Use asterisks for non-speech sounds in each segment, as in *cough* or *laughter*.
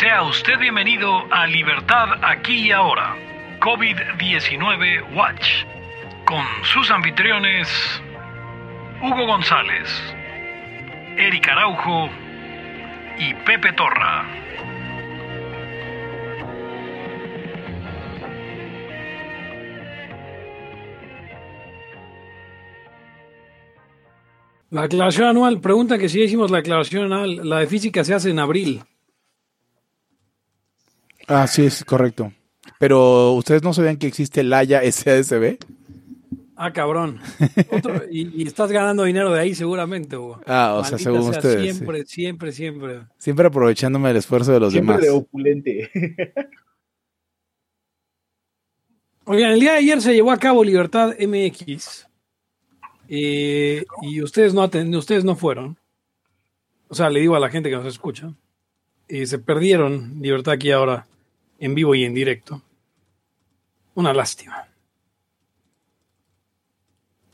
Sea usted bienvenido a Libertad aquí y ahora, COVID-19 Watch, con sus anfitriones Hugo González, Eric Araujo y Pepe Torra. La declaración anual, pregunta que si hicimos la declaración anual, la de física se hace en abril. Ah, sí, es correcto. Pero ustedes no sabían que existe el Haya SASB. Ah, cabrón. Otro- y, y estás ganando dinero de ahí seguramente, Hugo. Ah, o sea, según sea, ustedes. sí. Siempre, siempre, siempre. Siempre aprovechándome del esfuerzo de los Siempre demás. de opulente. *laughs* Oigan, el día de ayer se llevó a cabo Libertad MX eh, y ustedes no, ustedes no fueron. O sea, le digo a la gente que nos escucha. eh, se perdieron Libertad aquí ahora en vivo y en directo. Una lástima.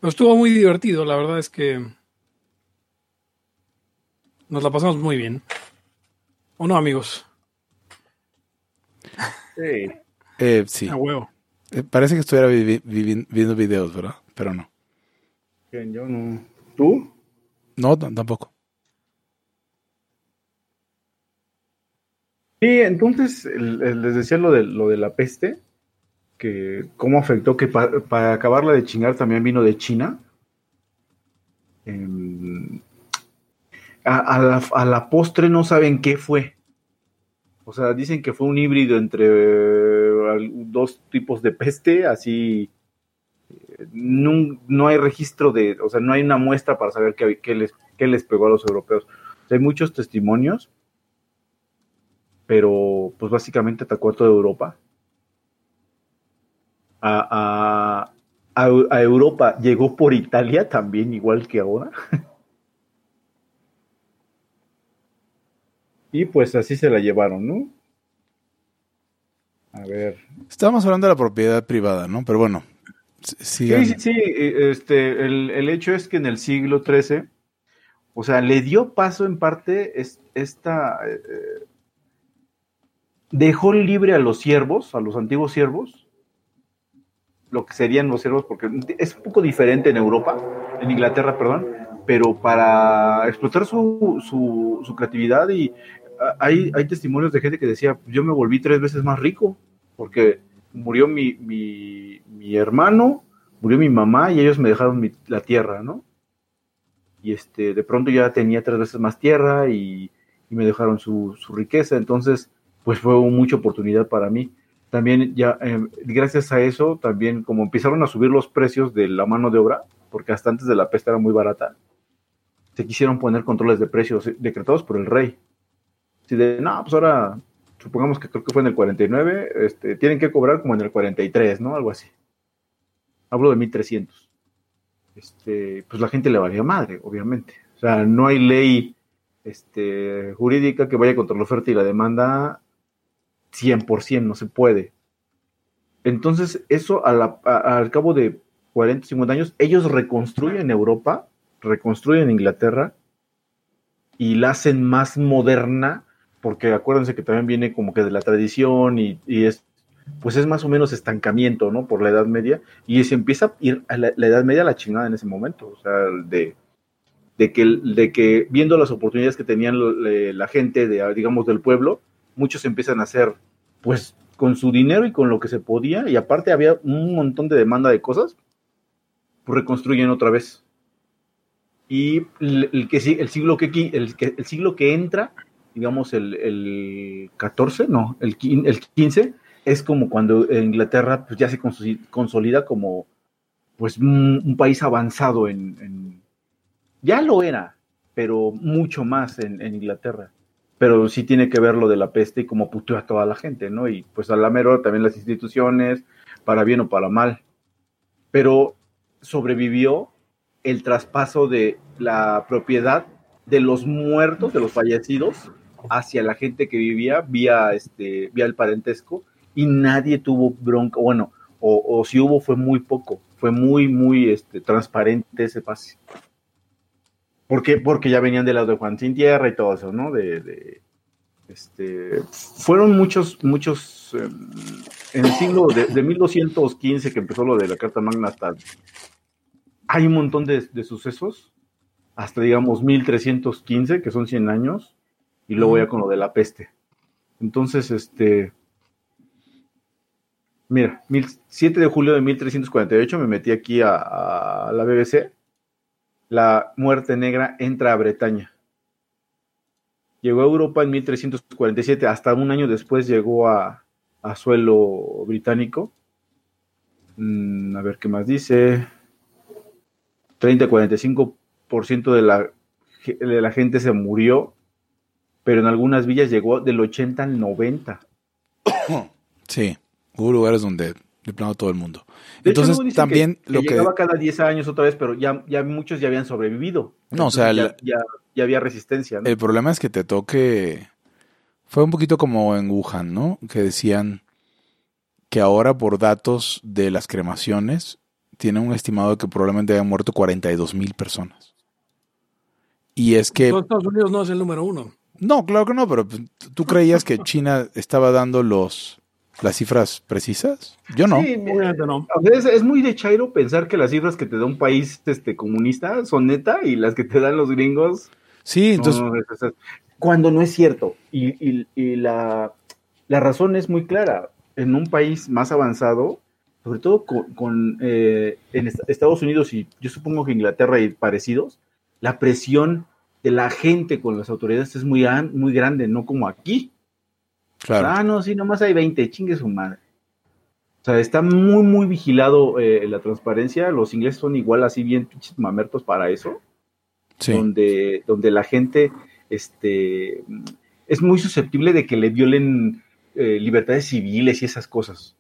Pero estuvo muy divertido, la verdad es que nos la pasamos muy bien. ¿O no, amigos? Sí. Eh, sí. A huevo. Eh, parece que estuviera vivi- vivi- viendo videos, ¿verdad? Pero no. Yo no. ¿Tú? No, tampoco. Sí, entonces les decía lo de, lo de la peste, que cómo afectó, que pa- para acabarla de chingar también vino de China. Em, a, la, postre no saben qué fue. O sea, dicen que fue un híbrido entre eh, dos tipos de peste, así eh, no, no hay registro de, o sea, no hay una muestra para saber qué, les, qué les pegó a los europeos. Hay muchos testimonios, pero pues básicamente atacó a toda Europa. A, a- a- a Europa llegó por Italia también, igual que ahora. *laughs* y pues así se la llevaron, ¿no? A ver. Estábamos hablando de la propiedad privada, ¿no? Pero bueno. sigan. Sí, sí, sí. eh, Este, el, el hecho es que en el siglo XIII, o sea, le dio paso en parte es- esta. eh, dejó libre a los siervos, a los antiguos siervos, lo que serían los siervos, porque es un poco diferente en Europa, en Inglaterra, perdón, pero para explotar su, su, creatividad y ah, hay, hay testimonios de gente que decía, yo me volví tres veces más rico, porque murió mi, mi, mi hermano, murió mi mamá y ellos me dejaron mi- la tierra, ¿no? Y este, de pronto ya tenía tres veces más tierra y, y me dejaron su, su riqueza, entonces pues fue mucha oportunidad para mí. También ya, eh, gracias a eso, también como empezaron a subir los precios de la mano de obra, porque hasta antes de la peste era muy barata, se quisieron poner controles de precios eh, decretados por el rey. Así de, no, pues ahora, supongamos que creo que fue en el 49, este, tienen que cobrar como en el 43, ¿no? Algo así. Hablo de 1300. Este, pues la gente le valía madre, obviamente. O sea, no hay ley este, jurídica que vaya contra la oferta y la demanda 100%, no se puede. Entonces, eso a al cabo de 40, 50 años, ellos reconstruyen Europa, reconstruyen Inglaterra y la hacen más moderna, porque acuérdense que también viene como que de la tradición y, y es, pues es más o menos estancamiento, ¿no? Por la Edad Media, y se empieza a ir a la, Edad Media a la chingada en ese momento, o sea, de, de, que, de que viendo las oportunidades que tenían le- la gente, de, digamos, del pueblo, muchos empiezan a hacer, pues, con su dinero y con lo que se podía, y aparte había un montón de demanda de cosas, pues reconstruyen otra vez. Y el, el que el siglo que, el, el siglo que entra, digamos el, el 14, no, el, el 15, es como cuando Inglaterra pues, ya se consolida como pues un, país avanzado en, ya lo era, pero mucho más en Inglaterra. Pero sí tiene que ver lo de la peste y cómo puteó a toda la gente, ¿no? Y pues a la mero también las instituciones, para bien o para mal. Pero sobrevivió el traspaso de la propiedad de los muertos, de los fallecidos, hacia la gente que vivía vía, este, vía el parentesco y nadie tuvo bronca, bueno, o, o si hubo fue muy poco, fue muy, muy este, transparente ese pase. ¿Por qué? Porque ya venían del lado de Juan Sin Tierra y todo eso, ¿no? De, de- Este, fueron muchos, muchos, eh, en el siglo de, de 1215 que empezó lo de la Carta Magna hasta, hay un montón de, de sucesos, hasta digamos 1315, que son 100 años, y luego ya con lo de la peste. Entonces, este, mira, mil- 7 de julio de 1348 me metí aquí a, a la BBC, la muerte negra entra a Bretaña. Llegó a Europa en 1347, hasta un año después llegó a, suelo británico. Mm, a ver qué más dice. 30-45% de la, de la gente se murió, pero en algunas villas llegó del 80 al 90. Sí, hubo lugares donde de plano todo el mundo. De Entonces también que, lo que que... llegaba cada 10 años otra vez, pero ya, ya muchos ya habían sobrevivido. No, o sea, el- ya, ya- ya había resistencia. ¿no? El problema es que te toque. Fue un poquito como en Wuhan, ¿no? Que decían que ahora, por datos de las cremaciones, tienen un estimado de que probablemente hayan muerto 42 mil personas. Y es que. Estados Unidos no es el número uno. No, claro que no, pero pues, ¿tú creías que China estaba dando los las cifras precisas? Yo no. Sí, Obviamente no. Es, es muy de chairo pensar que las cifras que te da un país este, comunista son neta y las que te dan los gringos. Sí, entonces. no, no, es- es- cuando no es cierto. Y, y- y la, la razón es muy clara. En un país más avanzado, sobre todo con, con, eh, en est- Estados Unidos y yo supongo que Inglaterra y parecidos, la presión de la gente con las autoridades es muy, muy grande, no como aquí. Claro. Ah, no, sí, nomás hay 20, chingue su madre. O sea, está muy, muy vigilado eh, la transparencia. Los ingleses son igual así bien pinches mamertos para eso, Sí. donde, donde la gente este, es muy susceptible de que le violen eh, libertades civiles y esas cosas.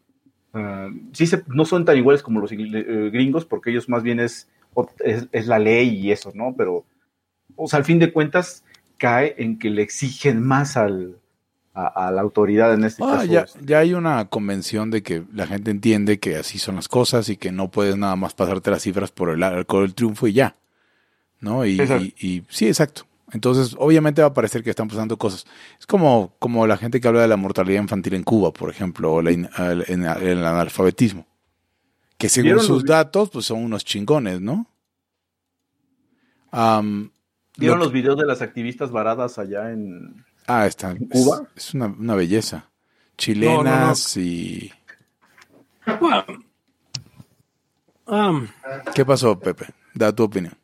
Ah, sí, se- no son tan iguales como los eh, gringos, porque ellos más bien es, es la ley y eso, ¿no? Pero, o sea, al fin de cuentas, cae en que le exigen más al, a, a la autoridad en este Ah, caso. ya, ya hay una convención de que la gente entiende que así son las cosas y que no puedes nada más pasarte las cifras por el arco del triunfo y ya. ¿No? Y, y- y- sí, exacto. Entonces, obviamente va a parecer que están pasando cosas. Es como, como la gente que habla de la mortalidad infantil en Cuba, por ejemplo, o la in- el, analfabetismo. Que según ¿Vieron sus datos, pues son unos chingones, ¿no? ¿Vieron lo- los videos de las activistas varadas allá en... Ah, está. ¿En Cuba? Es, es una, una belleza. Chilenas y... Bueno. Am, ¿Qué pasó, Pepe? Da tu opinión.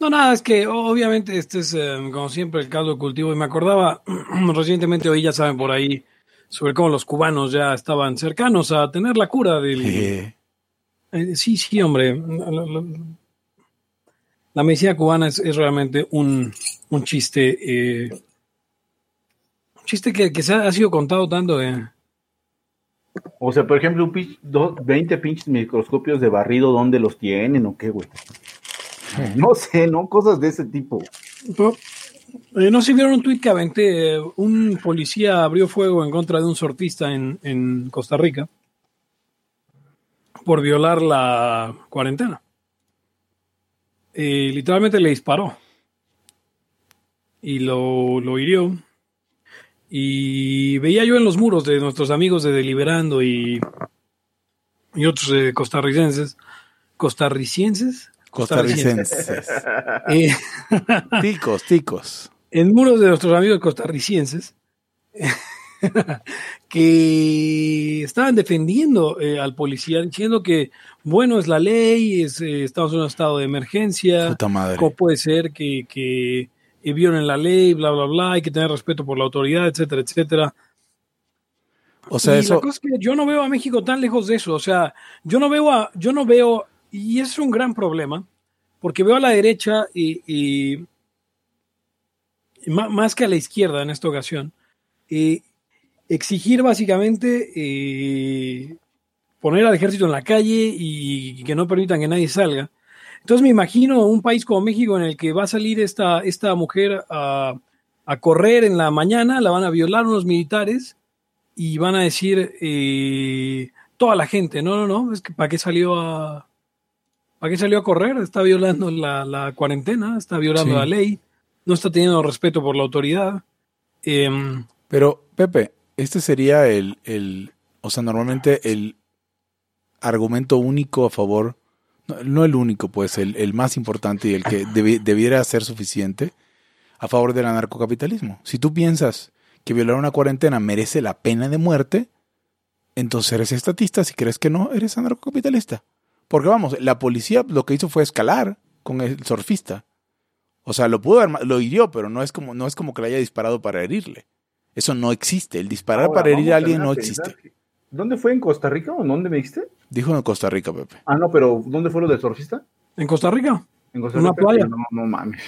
no, nada, es que obviamente este es, eh, como siempre, el caldo de cultivo. Y me acordaba, *clears throat* recientemente hoy ya saben por ahí, sobre cómo los cubanos ya estaban cercanos a tener la cura del... Eh, Eh, sí, sí, hombre. La, la- la medicina cubana es, es realmente un, un chiste. Eh, chiste que, que se ha, ha sido contado tanto de. O sea, por ejemplo, un pinch- do- 20 pinches microscopios de barrido, ¿dónde los tienen o qué, güey? No sé, ¿no? Cosas de ese tipo. Pero, eh, no sé si vieron un tuit que aventé. eh, un policía abrió fuego en contra de un sortista en, en Costa Rica por violar la cuarentena. Eh, literalmente le disparó y lo, lo hirió. Y veía yo en los muros de nuestros amigos de Deliberando y, y otros eh, costarricenses, costarricenses, costarricenses. *laughs* Eh, ticos, ticos. en muros de nuestros amigos costarricenses *laughs* que estaban defendiendo eh, al policía diciendo que bueno es la ley, es, eh, estamos en un estado de emergencia, cómo puede ser que, que eh, violen la ley, bla bla bla, hay que tener respeto por la autoridad, etcétera, etcétera. O sea, y eso. la cosa es que yo no veo a México tan lejos de eso. O sea, yo no veo a, yo no veo, y es un gran problema, porque veo a la derecha y, y- y más que a la izquierda en esta ocasión, exigir básicamente eh, poner al ejército en la calle y que no permitan que nadie salga. Entonces me imagino un país como México en el que va a salir esta, esta mujer a, a correr en la mañana, la van a violar unos militares y van a decir eh, toda la gente, no, no, no, es que ¿para qué salió a para qué salió a correr? Está violando la, la cuarentena, está violando Sí. la ley, no está teniendo respeto por la autoridad. Em, Pero, Pepe, este sería el, el, o sea, normalmente el argumento único a favor, no, no el único, pues, el, el más importante y el que *laughs* debi- debiera ser suficiente a favor del anarcocapitalismo. Si tú piensas que violar una cuarentena merece la pena de muerte, entonces eres estatista. Si crees que no, eres anarcocapitalista. Porque vamos, la policía lo que hizo fue escalar con el surfista. O sea, lo pudo lo hirió, pero no es como, no es como que le haya disparado para herirle. Eso no existe. El disparar Ahora, para herir a alguien no existe. que- ¿Dónde fue? ¿En Costa Rica o en dónde me dijiste? Dijo en Costa Rica, Pepe. Ah, no, pero ¿dónde fue lo del surfista? en Costa Rica. En Costa Una Rica. playa. No, no mames.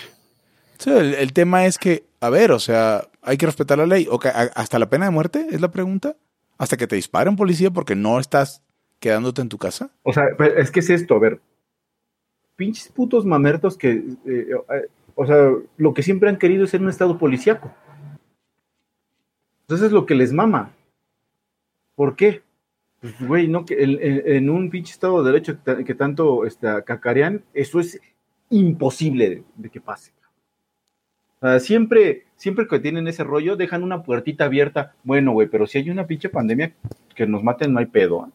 Sí, el, el tema es que, a ver, o sea, hay que respetar la ley. ¿Hasta la pena de muerte? Es la pregunta. ¿Hasta que te dispare un policía porque no estás quedándote en tu casa? O sea, es que es esto, a ver. Pinches putos mamertos que, eh, eh, o sea, lo que siempre han querido es ser un estado policíaco. Entonces es lo que les mama. ¿Por qué? Pues, güey, no, que en un pinche estado de derecho que, ta- que tanto este, cacarean, eso es imposible de, de que pase. O sea, siempre, siempre que tienen ese rollo, dejan una puertita abierta. Bueno, güey, pero si hay una pinche pandemia que nos maten, no hay pedo. ¿eh?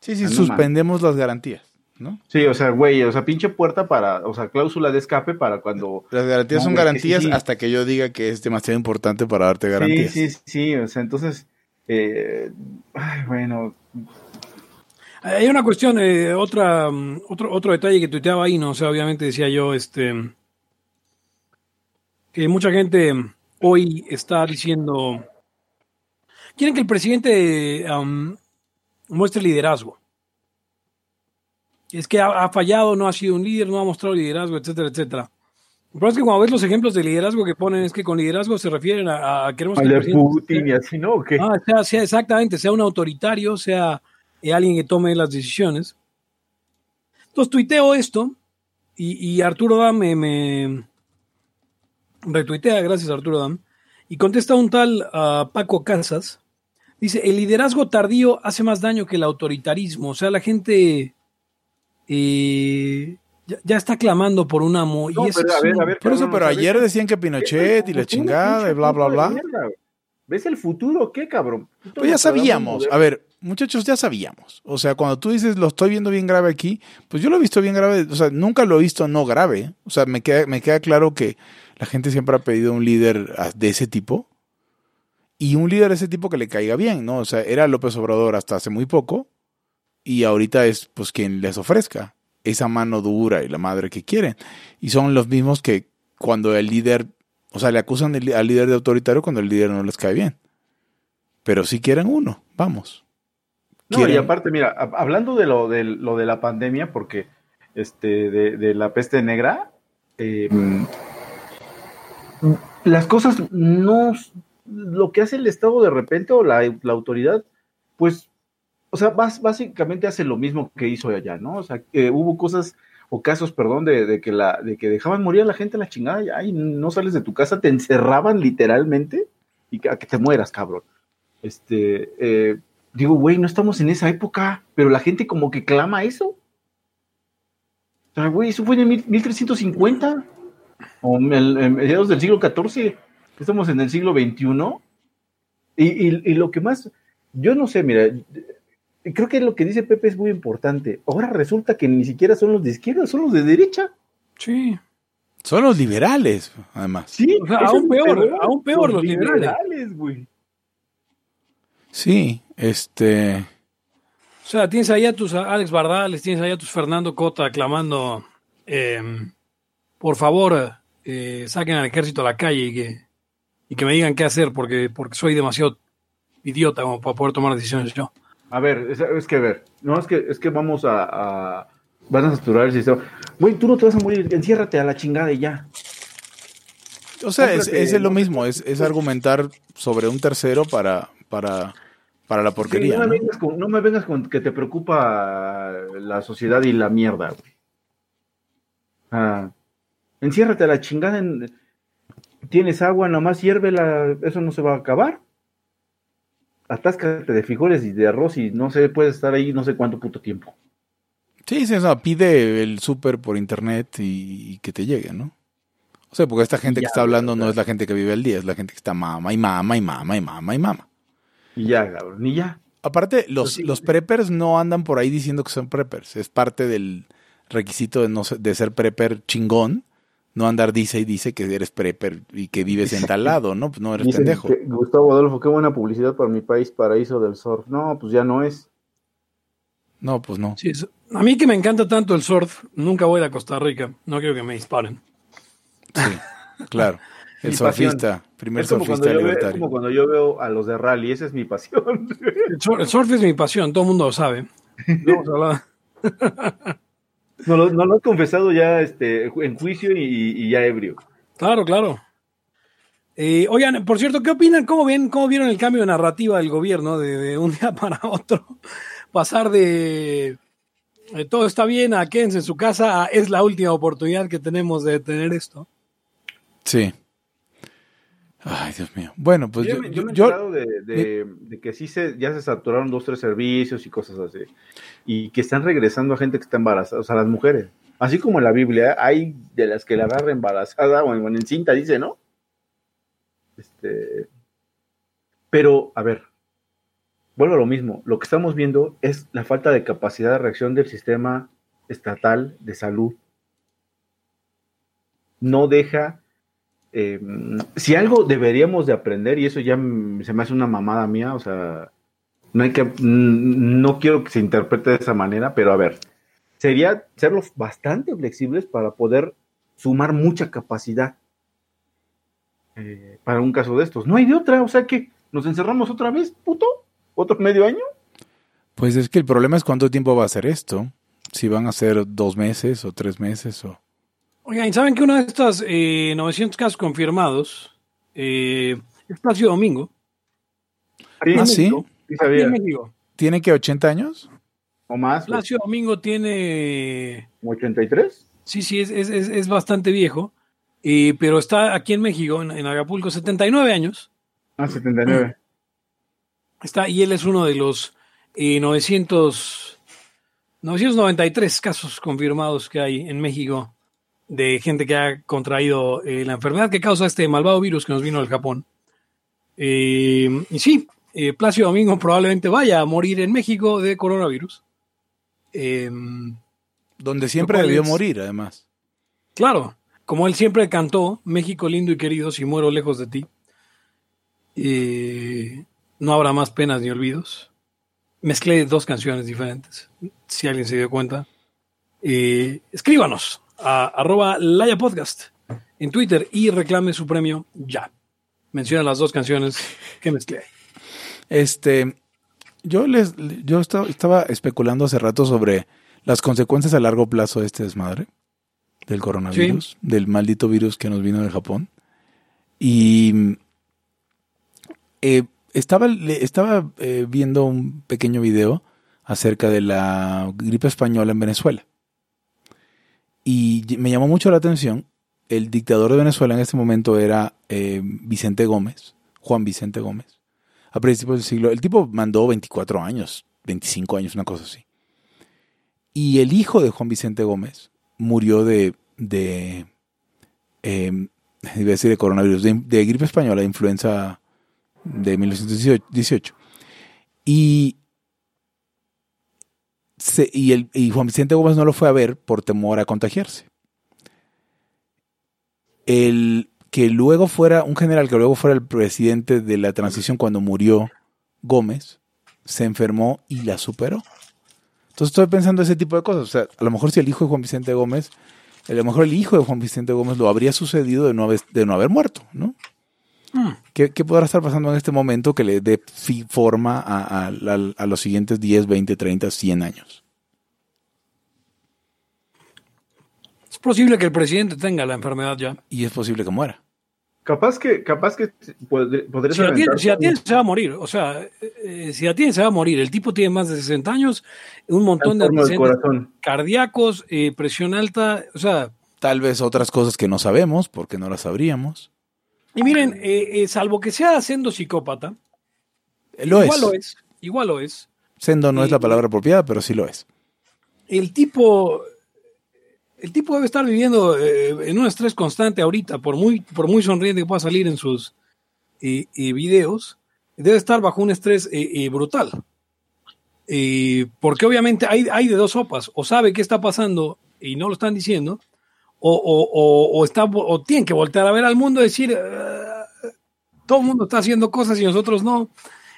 Sí, sí, Ah, no suspendemos las garantías, ¿no? Sí, o sea, güey, o sea, pinche puerta para, o sea, cláusula de escape para cuando... Las garantías No, son garantías sí, sí. hasta que yo diga que es demasiado importante para darte Sí, garantías. sí, sí, o sea, entonces, eh, bueno, Hay una cuestión, eh, otra, mm, otro, otro detalle que tuiteaba ahí, ¿no? O sea, obviamente decía yo, este, que mucha gente hoy está diciendo, quieren que el presidente muestre liderazgo. Es que ha fallado, no ha sido un líder, no ha mostrado liderazgo, etcétera, etcétera. Lo que pasa es que cuando ves los ejemplos de liderazgo que ponen, es que con liderazgo se refieren a, a queremos al Putin y así, ¿no? ¿O qué? Ah, sea, sea exactamente, sea un autoritario, sea eh, alguien que tome las decisiones. Entonces tuiteo esto y, y Arturo Dam me, me retuitea, gracias Arturo Dam, y contesta un tal ah, Paco Casas. Dice, el liderazgo tardío hace más daño que el autoritarismo. O sea, la gente eh, ya, ya está clamando por un amo. No, y eso pero a ver, a ver, Por eso, pero ayer decían que Pinochet y la chingada y bla, bla, bla. mierda. ¿Ves el futuro qué, cabrón? Pues ya sabíamos. A ver, muchachos, ya sabíamos. O sea, cuando tú dices lo estoy viendo bien grave aquí, pues yo lo he visto bien grave. O sea, nunca lo he visto no grave. O sea, me queda, me queda claro que la gente siempre ha pedido un líder de ese tipo. Y un líder de ese tipo que le caiga bien, ¿no? O sea, era López Obrador hasta hace muy poco. Y ahorita es pues quien les ofrezca esa mano dura y la madre que quieren. Y son los mismos que cuando el líder, o sea, le acusan al líder de autoritario cuando el líder no les cae bien. Pero si quieren uno, vamos. No, y aparte, mira, hab- hablando de lo de, lo de la pandemia, porque este, de, de la peste negra, eh, mm, las cosas no, lo que hace el Estado de repente o la, la autoridad, pues, o sea, básicamente hace lo mismo que hizo allá, ¿no? O sea, que hubo cosas o casos, perdón, de, que la, de que dejaban morir a la gente a la chingada, y ay, no sales de tu casa, te encerraban literalmente y a que te mueras, cabrón. Este, eh, digo, güey, no estamos en esa época, pero la gente como que clama eso. O sea, güey, eso fue en el mil- 1350 o en, mediados del siglo XIV. Estamos en el siglo XXI. Y, y- y lo que más, yo no sé, mira, creo que lo que dice Pepe es muy importante. Ahora resulta que ni siquiera son los de izquierda, son los de derecha. Sí. Son los liberales, además. Sí, O sea, aún es peor, aún peor los liberales, güey. Sí, este. O sea, tienes ahí a tus Alex Bardales, tienes ahí a tus Fernando Cota clamando, eh, por favor, eh, saquen al ejército a la calle y que, y que me digan qué hacer porque, porque soy demasiado idiota como para poder tomar decisiones yo. A ver, es, es que a ver, no es que es que vamos a, a van a saturar el sistema. Güey, tú no te vas a morir, enciérrate a la chingada y ya. O sea, es, es lo mismo, es, es argumentar sobre un tercero para, para, para la Sí, porquería. no, me ¿no? vengas con, no me vengas con que te preocupa la sociedad y la mierda, güey. Ah, enciérrate a la chingada. En, tienes agua, nomás hiérvela, eso no se va a acabar. Atáscate de frijoles y de arroz y no sé, puedes estar ahí no sé cuánto puto tiempo. Sí, sí, o sea, pide el súper por internet y, y que te llegue, ¿no? O sea, porque esta gente Ya, que está hablando no es la gente que vive al día, es la gente que está mama y mama y mama y mama y mama. Y ya, cabrón, y ya. Aparte, los, Pues sí. los preppers no andan por ahí diciendo que son preppers. Es parte del requisito de, no ser- de ser prepper chingón. No andar dice y dice que eres prepper y que vives en tal lado, ¿no? Pues no eres Dicen pendejo. que, Gustavo Adolfo, qué buena publicidad para mi país, paraíso del surf. No, pues ya no es. No, pues no. Sí, a mí que me encanta tanto el surf, nunca voy a Costa Rica. No quiero que me disparen. Sí, claro. *laughs* El Mi pasión. surfista, primer surfista veo, es libertario. como cuando yo veo a los de rally, esa es mi pasión. El, sur- el surf es mi pasión, todo el mundo lo sabe. No *laughs* vamos a hablar- No lo, no lo he confesado ya este, en juicio y, y ya ebrio. Claro, claro. Eh, oigan, por cierto, ¿qué opinan? ¿Cómo, ven, ¿Cómo vieron el cambio de narrativa del gobierno de, de un día *laughs* para otro? Pasar de eh, todo está bien a quédense en su casa a es la última oportunidad que tenemos de tener esto. Sí. Ay, Dios mío. Bueno, pues yo, yo, me- yo me he enterado de, de- de que sí se, ya se saturaron dos, tres servicios y cosas así. Y que están regresando a gente que está embarazada, o sea, las mujeres. Así como en la Biblia, hay de las que la agarra embarazada o en, en cinta, dice, ¿no? Este, pero, a ver, vuelvo a lo mismo. Lo que estamos viendo es la falta de capacidad de reacción del sistema estatal de salud. No deja eh, si algo deberíamos de aprender, y eso ya se me hace una mamada mía, o sea, no hay que, no quiero que se interprete de esa manera, pero a ver, sería serlo bastante flexibles para poder sumar mucha capacidad eh, para un caso de estos. No hay de otra, o sea que nos encerramos otra vez, puto, otro medio año. Pues es que el problema es cuánto tiempo va a ser esto. Si van a ser dos meses o tres meses o... Oigan, ¿y saben que una de estas eh, 900 casos confirmados eh, es Plácido Domingo? Aquí Ah, ¿sí? Sí sabía. en México. ¿Tiene que 80 años? o más, pues, Plácido Domingo tiene como 83. Sí, sí, es, es, es, es bastante viejo, eh, pero está aquí en México, en, en Acapulco, 79 años. Ah, 79. *clears throat* Está, y él es uno de los eh, 900, 993 casos confirmados que hay en México de gente que ha contraído eh, la enfermedad que causa este malvado virus que nos vino del Japón. Eh, y sí, eh, Plácido Domingo probablemente vaya a morir en México de coronavirus. Eh, Donde siempre debió es- morir, además. Claro, como él siempre cantó, México lindo y querido, si muero lejos de ti, eh, no habrá más penas ni olvidos. Mezclé dos canciones diferentes, si alguien se dio cuenta. Escríbanos a arroba Laya Podcast en Twitter y reclame su premio ya. Menciona las dos canciones que mezclé. Este, yo les, yo estaba, estaba especulando hace rato sobre las consecuencias a largo plazo de este desmadre del coronavirus, del maldito virus que nos vino de Japón. Y eh, estaba, estaba eh, viendo un pequeño video acerca de la gripe española en Venezuela. Y me llamó mucho la atención. El dictador de Venezuela en este momento era eh, Vicente Gómez, Juan Vicente Gómez a principios del siglo. El tipo mandó 24 años, 25 años, una cosa así. Y el hijo de Juan Vicente Gómez murió de, de eh, iba a decir de coronavirus, de, de gripe española, de influenza de 1918. Y, y, el, y Juan Vicente Gómez no lo fue a ver por temor a contagiarse. El que luego fuera un general que luego fuera el presidente de la transición cuando murió Gómez, se enfermó y la superó. Entonces estoy pensando ese tipo de cosas. O sea, a lo mejor si el hijo de Juan Vicente Gómez, a lo mejor el hijo de Juan Vicente Gómez lo habría sucedido de no de no haber muerto, ¿no? Hmm. ¿Qué, qué podrá estar pasando en este momento que le dé forma a, a- a- a los siguientes 10, 20, 30, 100 años? Es posible que el presidente tenga la enfermedad ya. Y es posible que muera. Capaz que, capaz que pod- podrías Si la, tiene, aventar- si la tiene, se va a morir. O sea, eh, si la tiene, se va a morir. El tipo tiene más de 60 años, un montón de cardíacos, eh, presión alta. O sea, Tal vez otras cosas que no sabemos porque no las sabríamos. Y miren, eh, eh, salvo que sea siendo psicópata, Lo igual es. lo es. Igual lo es. Sendo no es la palabra apropiada, pero sí lo es. El tipo el tipo debe estar viviendo eh, en un estrés constante ahorita, por muy, por muy sonriente que pueda salir en sus videos, debe estar bajo un estrés brutal. Porque obviamente hay, hay de dos sopas, o sabe qué está pasando y no lo están diciendo, o, o, o, o está, o tienen que voltear a ver al mundo y decir, "Ah, todo el mundo está haciendo cosas y nosotros no,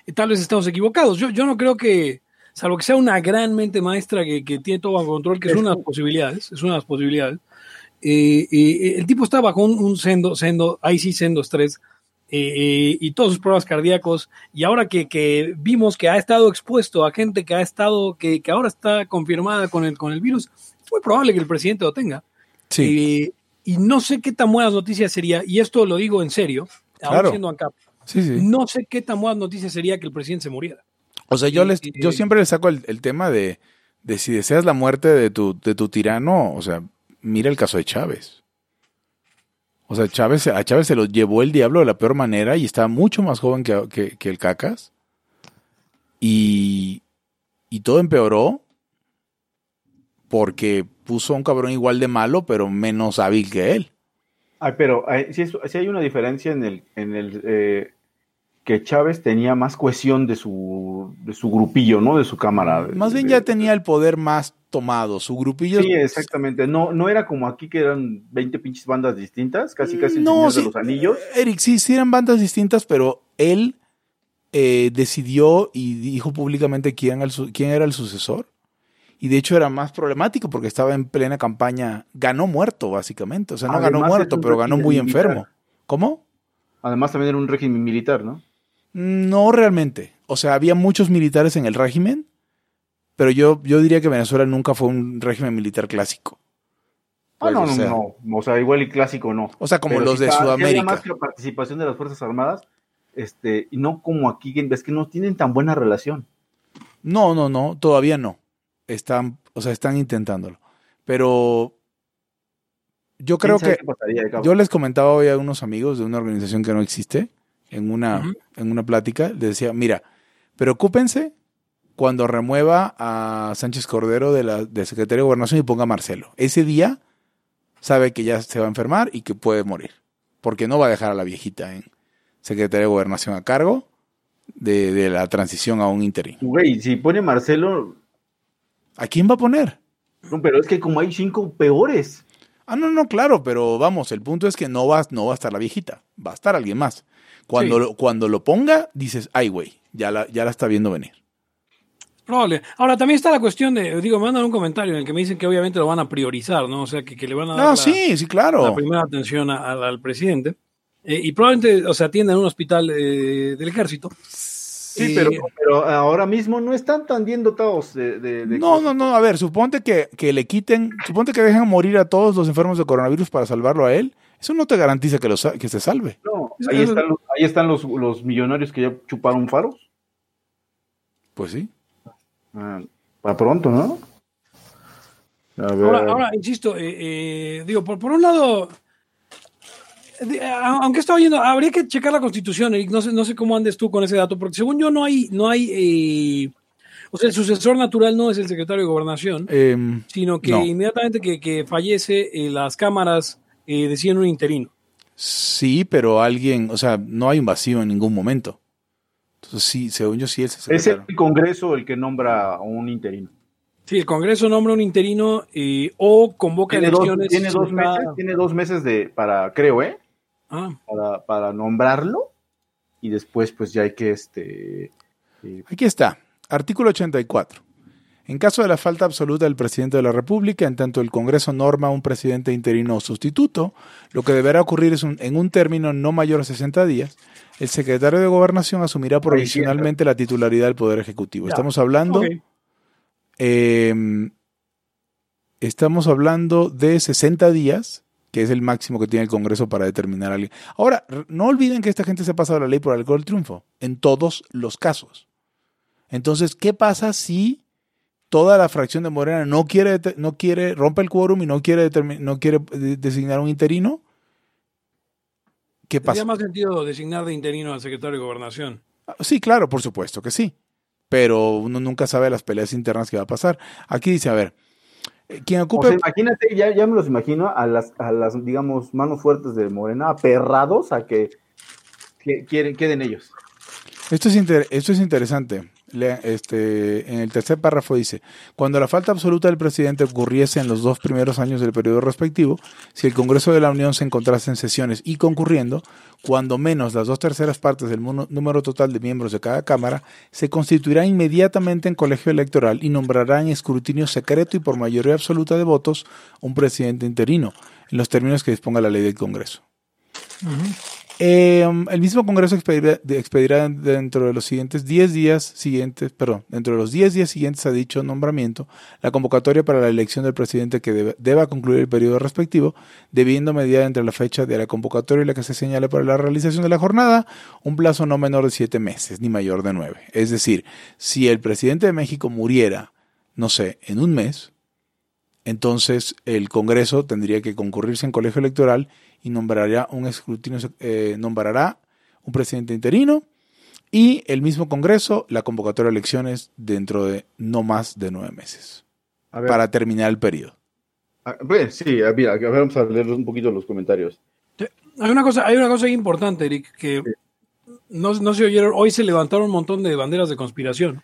y tal vez estamos equivocados. Yo, yo no creo que, salvo que sea una gran mente maestra que, que tiene todo bajo control, que es una de las posibilidades, es una de las posibilidades. eh, eh, el tipo está bajo un, un sendo, sendo, ahí sí sendo estrés, eh, eh, y todos sus problemas cardíacos, y ahora que, que vimos que ha estado expuesto a gente que ha estado, que, que ahora está confirmada con el, con el virus, es muy probable que el presidente lo tenga. Sí, Eh, y no sé qué tan buenas noticias sería, y esto lo digo en serio, aún Claro. siendo ANCAP, sí, sí. no sé qué tan buenas noticias sería que el presidente se muriera. O sea, yo, les, yo siempre le saco el, el tema de, de si deseas la muerte de tu, de tu tirano, o sea, mira el caso de Chávez. O sea, Chávez, a Chávez se lo llevó el diablo de la peor manera y estaba mucho más joven que, que- que el Cacas. Y, y todo empeoró porque puso a un cabrón igual de malo, pero menos hábil que él. Ay, pero hay, sí, hay una diferencia en el, en el eh, que Chávez tenía más cohesión de su, de su grupillo, ¿no? De su cámara. Más bien De- ya tenía el poder más tomado. Su grupillo. Sí, exactamente. No, no era como aquí que eran 20 pinches bandas distintas, casi casi el No, Señor sí. de los Anillos. Eric, sí, sí eran bandas distintas, pero él eh, decidió y dijo públicamente quién era el sucesor. Y de hecho era más problemático porque estaba en plena campaña. Ganó muerto, básicamente. O sea, no ganó muerto, pero ganó muy militar. enfermo. ¿Cómo? Además también era un régimen militar, ¿no? No realmente. O sea, había muchos militares en el régimen, pero yo, yo diría que Venezuela nunca fue un régimen militar clásico. Ah, Pues, no, o no, sea- no. O sea, igual y clásico no. O sea, como Pero los sí de está- había Sudamérica. más que participación de las Fuerzas Armadas, este, y no como aquí, es que no tienen tan buena relación. No, no, no, todavía no. Están, o sea, están intentándolo. Pero yo creo ¿Quién sabe que pasaría yo les comentaba hoy a unos amigos de una organización que no existe en una, en una plática, les decía, mira, preocúpense cuando remueva a Sánchez Cordero de la de secretario de Gobernación y ponga a Marcelo. Ese día sabe que ya se va a enfermar y que puede morir, porque no va a dejar a la viejita en secretario de Gobernación a cargo de, de la transición a un interino. Güey, si pone Marcelo, ¿A quién va a poner? no, pero es que como hay cinco peores. Ah, no, no, claro, pero vamos, el punto es que no va, no va a estar la viejita, va a estar alguien más. Cuando, Sí. lo, cuando lo ponga, dices, ay, güey, ya la, ya la está viendo venir. Probable. Ahora, también está la cuestión de, digo, me mandan un comentario en el que me dicen que obviamente lo van a priorizar, ¿no? O sea, que, que le van a dar No, la, sí, sí, la claro. primera atención a- al- al presidente. Eh, y probablemente, o sea, atienda en un hospital eh, del ejército. Sí, pero, pero ahora mismo no están tan bien dotados de... de- de No, no, no, a ver, suponte que, que le quiten, suponte que dejen morir a todos los enfermos de coronavirus para salvarlo a él. Eso no te garantiza que, lo, sa- que se salve. No, ahí eso- están, los, ahí están los, los millonarios que ya chuparon faros. Pues sí. Ah, para pronto, ¿no? A ver. Ahora, ahora, insisto, eh, eh, digo, por, por un lado, aunque estaba oyendo, habría que checar la constitución, Eric, no sé, no sé cómo andes tú con ese dato, porque según yo no hay, no hay, eh, o sea, el sucesor natural no es el secretario de gobernación, Em, sino que no. inmediatamente que, que fallece, eh, las cámaras eh, deciden un interino. sí, pero alguien, o sea, no hay un vacío en ningún momento. Entonces sí, según yo sí es el es secretario. el Congreso el que nombra a un interino. Sí, el Congreso nombra un interino eh, o convoca Tiene dos, elecciones. tiene, dos meses, tiene dos meses de, para, creo, ¿eh? Ah, Para, para nombrarlo y después pues ya hay que, este... eh, Aquí está, artículo 84. En caso de la falta absoluta del presidente de la República, en tanto el Congreso norma un presidente interino o sustituto, lo que deberá ocurrir es un- en un término no mayor a 60 días, el secretario de Gobernación asumirá provisionalmente la titularidad del Poder Ejecutivo. Ya. Estamos hablando, eh, estamos hablando de 60 días, que es el máximo que tiene el Congreso para determinar a alguien. Ahora, no olviden que esta gente se ha pasado la ley por alcohol del triunfo, en todos los casos. Entonces, ¿qué pasa si toda la fracción de Morena no quiere, no quiere rompe el quórum y no quiere, no quiere eh, designar un interino? ¿Qué Tendría pasa? más sentido designar de interino al secretario de gobernación. Sí, claro, por supuesto que sí. Pero uno nunca sabe las peleas internas que va a pasar. Aquí dice, a ver, Quien O ocupe... sea, imagínate, ya, ya me los imagino a las, a las, digamos, manos fuertes de Morena, aperrados a que, que quieren, queden ellos. Esto es, inter- esto es interesante. Este, en el tercer párrafo dice, cuando la falta absoluta del presidente ocurriese en los dos primeros años del periodo respectivo, si el Congreso de la Unión se encontrase en sesiones y concurriendo, cuando menos las dos terceras partes del número total de miembros de cada Cámara, se constituirá inmediatamente en colegio electoral y nombrará en escrutinio secreto y por mayoría absoluta de votos un presidente interino, en los términos que disponga la ley del Congreso. Eh, el mismo Congreso expedirá, de- expedirá dentro de los siguientes 10 días siguientes, perdón, dentro de los 10 días siguientes a dicho nombramiento, la convocatoria para la elección del presidente que deba concluir el periodo respectivo, debiendo mediar entre la fecha de la convocatoria y la que se señale para la realización de la jornada, un plazo no menor de 7 meses, ni mayor de 9. Es decir, si el presidente de México muriera, no sé, en un mes, entonces el Congreso tendría que concurrirse en colegio electoral y nombrará un escrutinio, eh, nombrará un presidente interino y el mismo Congreso la convocatoria de elecciones dentro de no más de nueve meses A ver, para terminar el periodo. a- pues, sí, a- mira, a ver, vamos a leer un poquito los comentarios. Hay una cosa, hay una cosa importante, Eric, que no, no se oyeron. Hoy se levantaron un montón de banderas de conspiración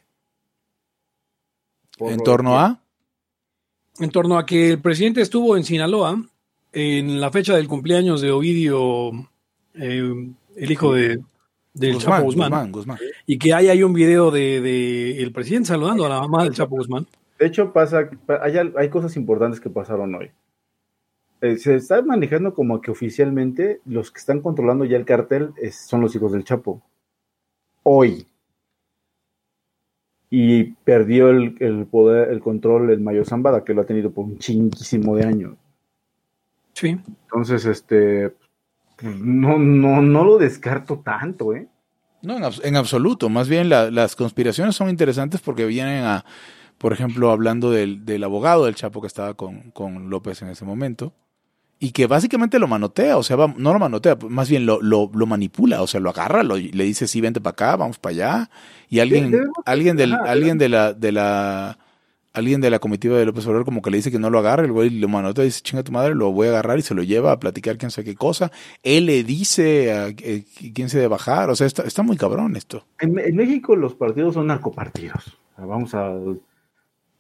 Por en torno que- a en torno a que el presidente estuvo en Sinaloa en la fecha del cumpleaños de Ovidio, eh, el hijo de, del Chapo Guzmán, Guzmán, Guzmán. y que ahí hay un video de, de el presidente saludando a la mamá del Chapo Guzmán. De hecho, pasa, pa- hay, hay cosas importantes que pasaron hoy. Eh, se está manejando como que oficialmente los que están controlando ya el cartel es- son los hijos del Chapo. Hoy. Y perdió el, el poder, el control el Mayo Zambada, que lo ha tenido por un chinguísimo de años. Sí. Entonces, este, no, no, no lo descarto tanto, ¿eh? No, en, abs- en absoluto. Más bien la- las conspiraciones son interesantes porque vienen a, por ejemplo, hablando del, del abogado del Chapo que estaba con, con López en ese momento y que básicamente lo manotea, o sea, va- no lo manotea, más bien lo, lo, lo manipula, o sea, lo agarra, lo- le dice, sí, vente para acá, vamos para allá, y alguien, alguien del, alguien de la, de la, alguien de la comitiva de López Obrador como que le dice que no lo agarre, el güey lo manotea y dice, chinga tu madre, lo voy a agarrar y se lo lleva a platicar quién sabe qué cosa, él le dice a, eh, quién se debe bajar, o sea, está, está muy cabrón esto. En, en México los partidos son narcopartidos. O sea, Vamos a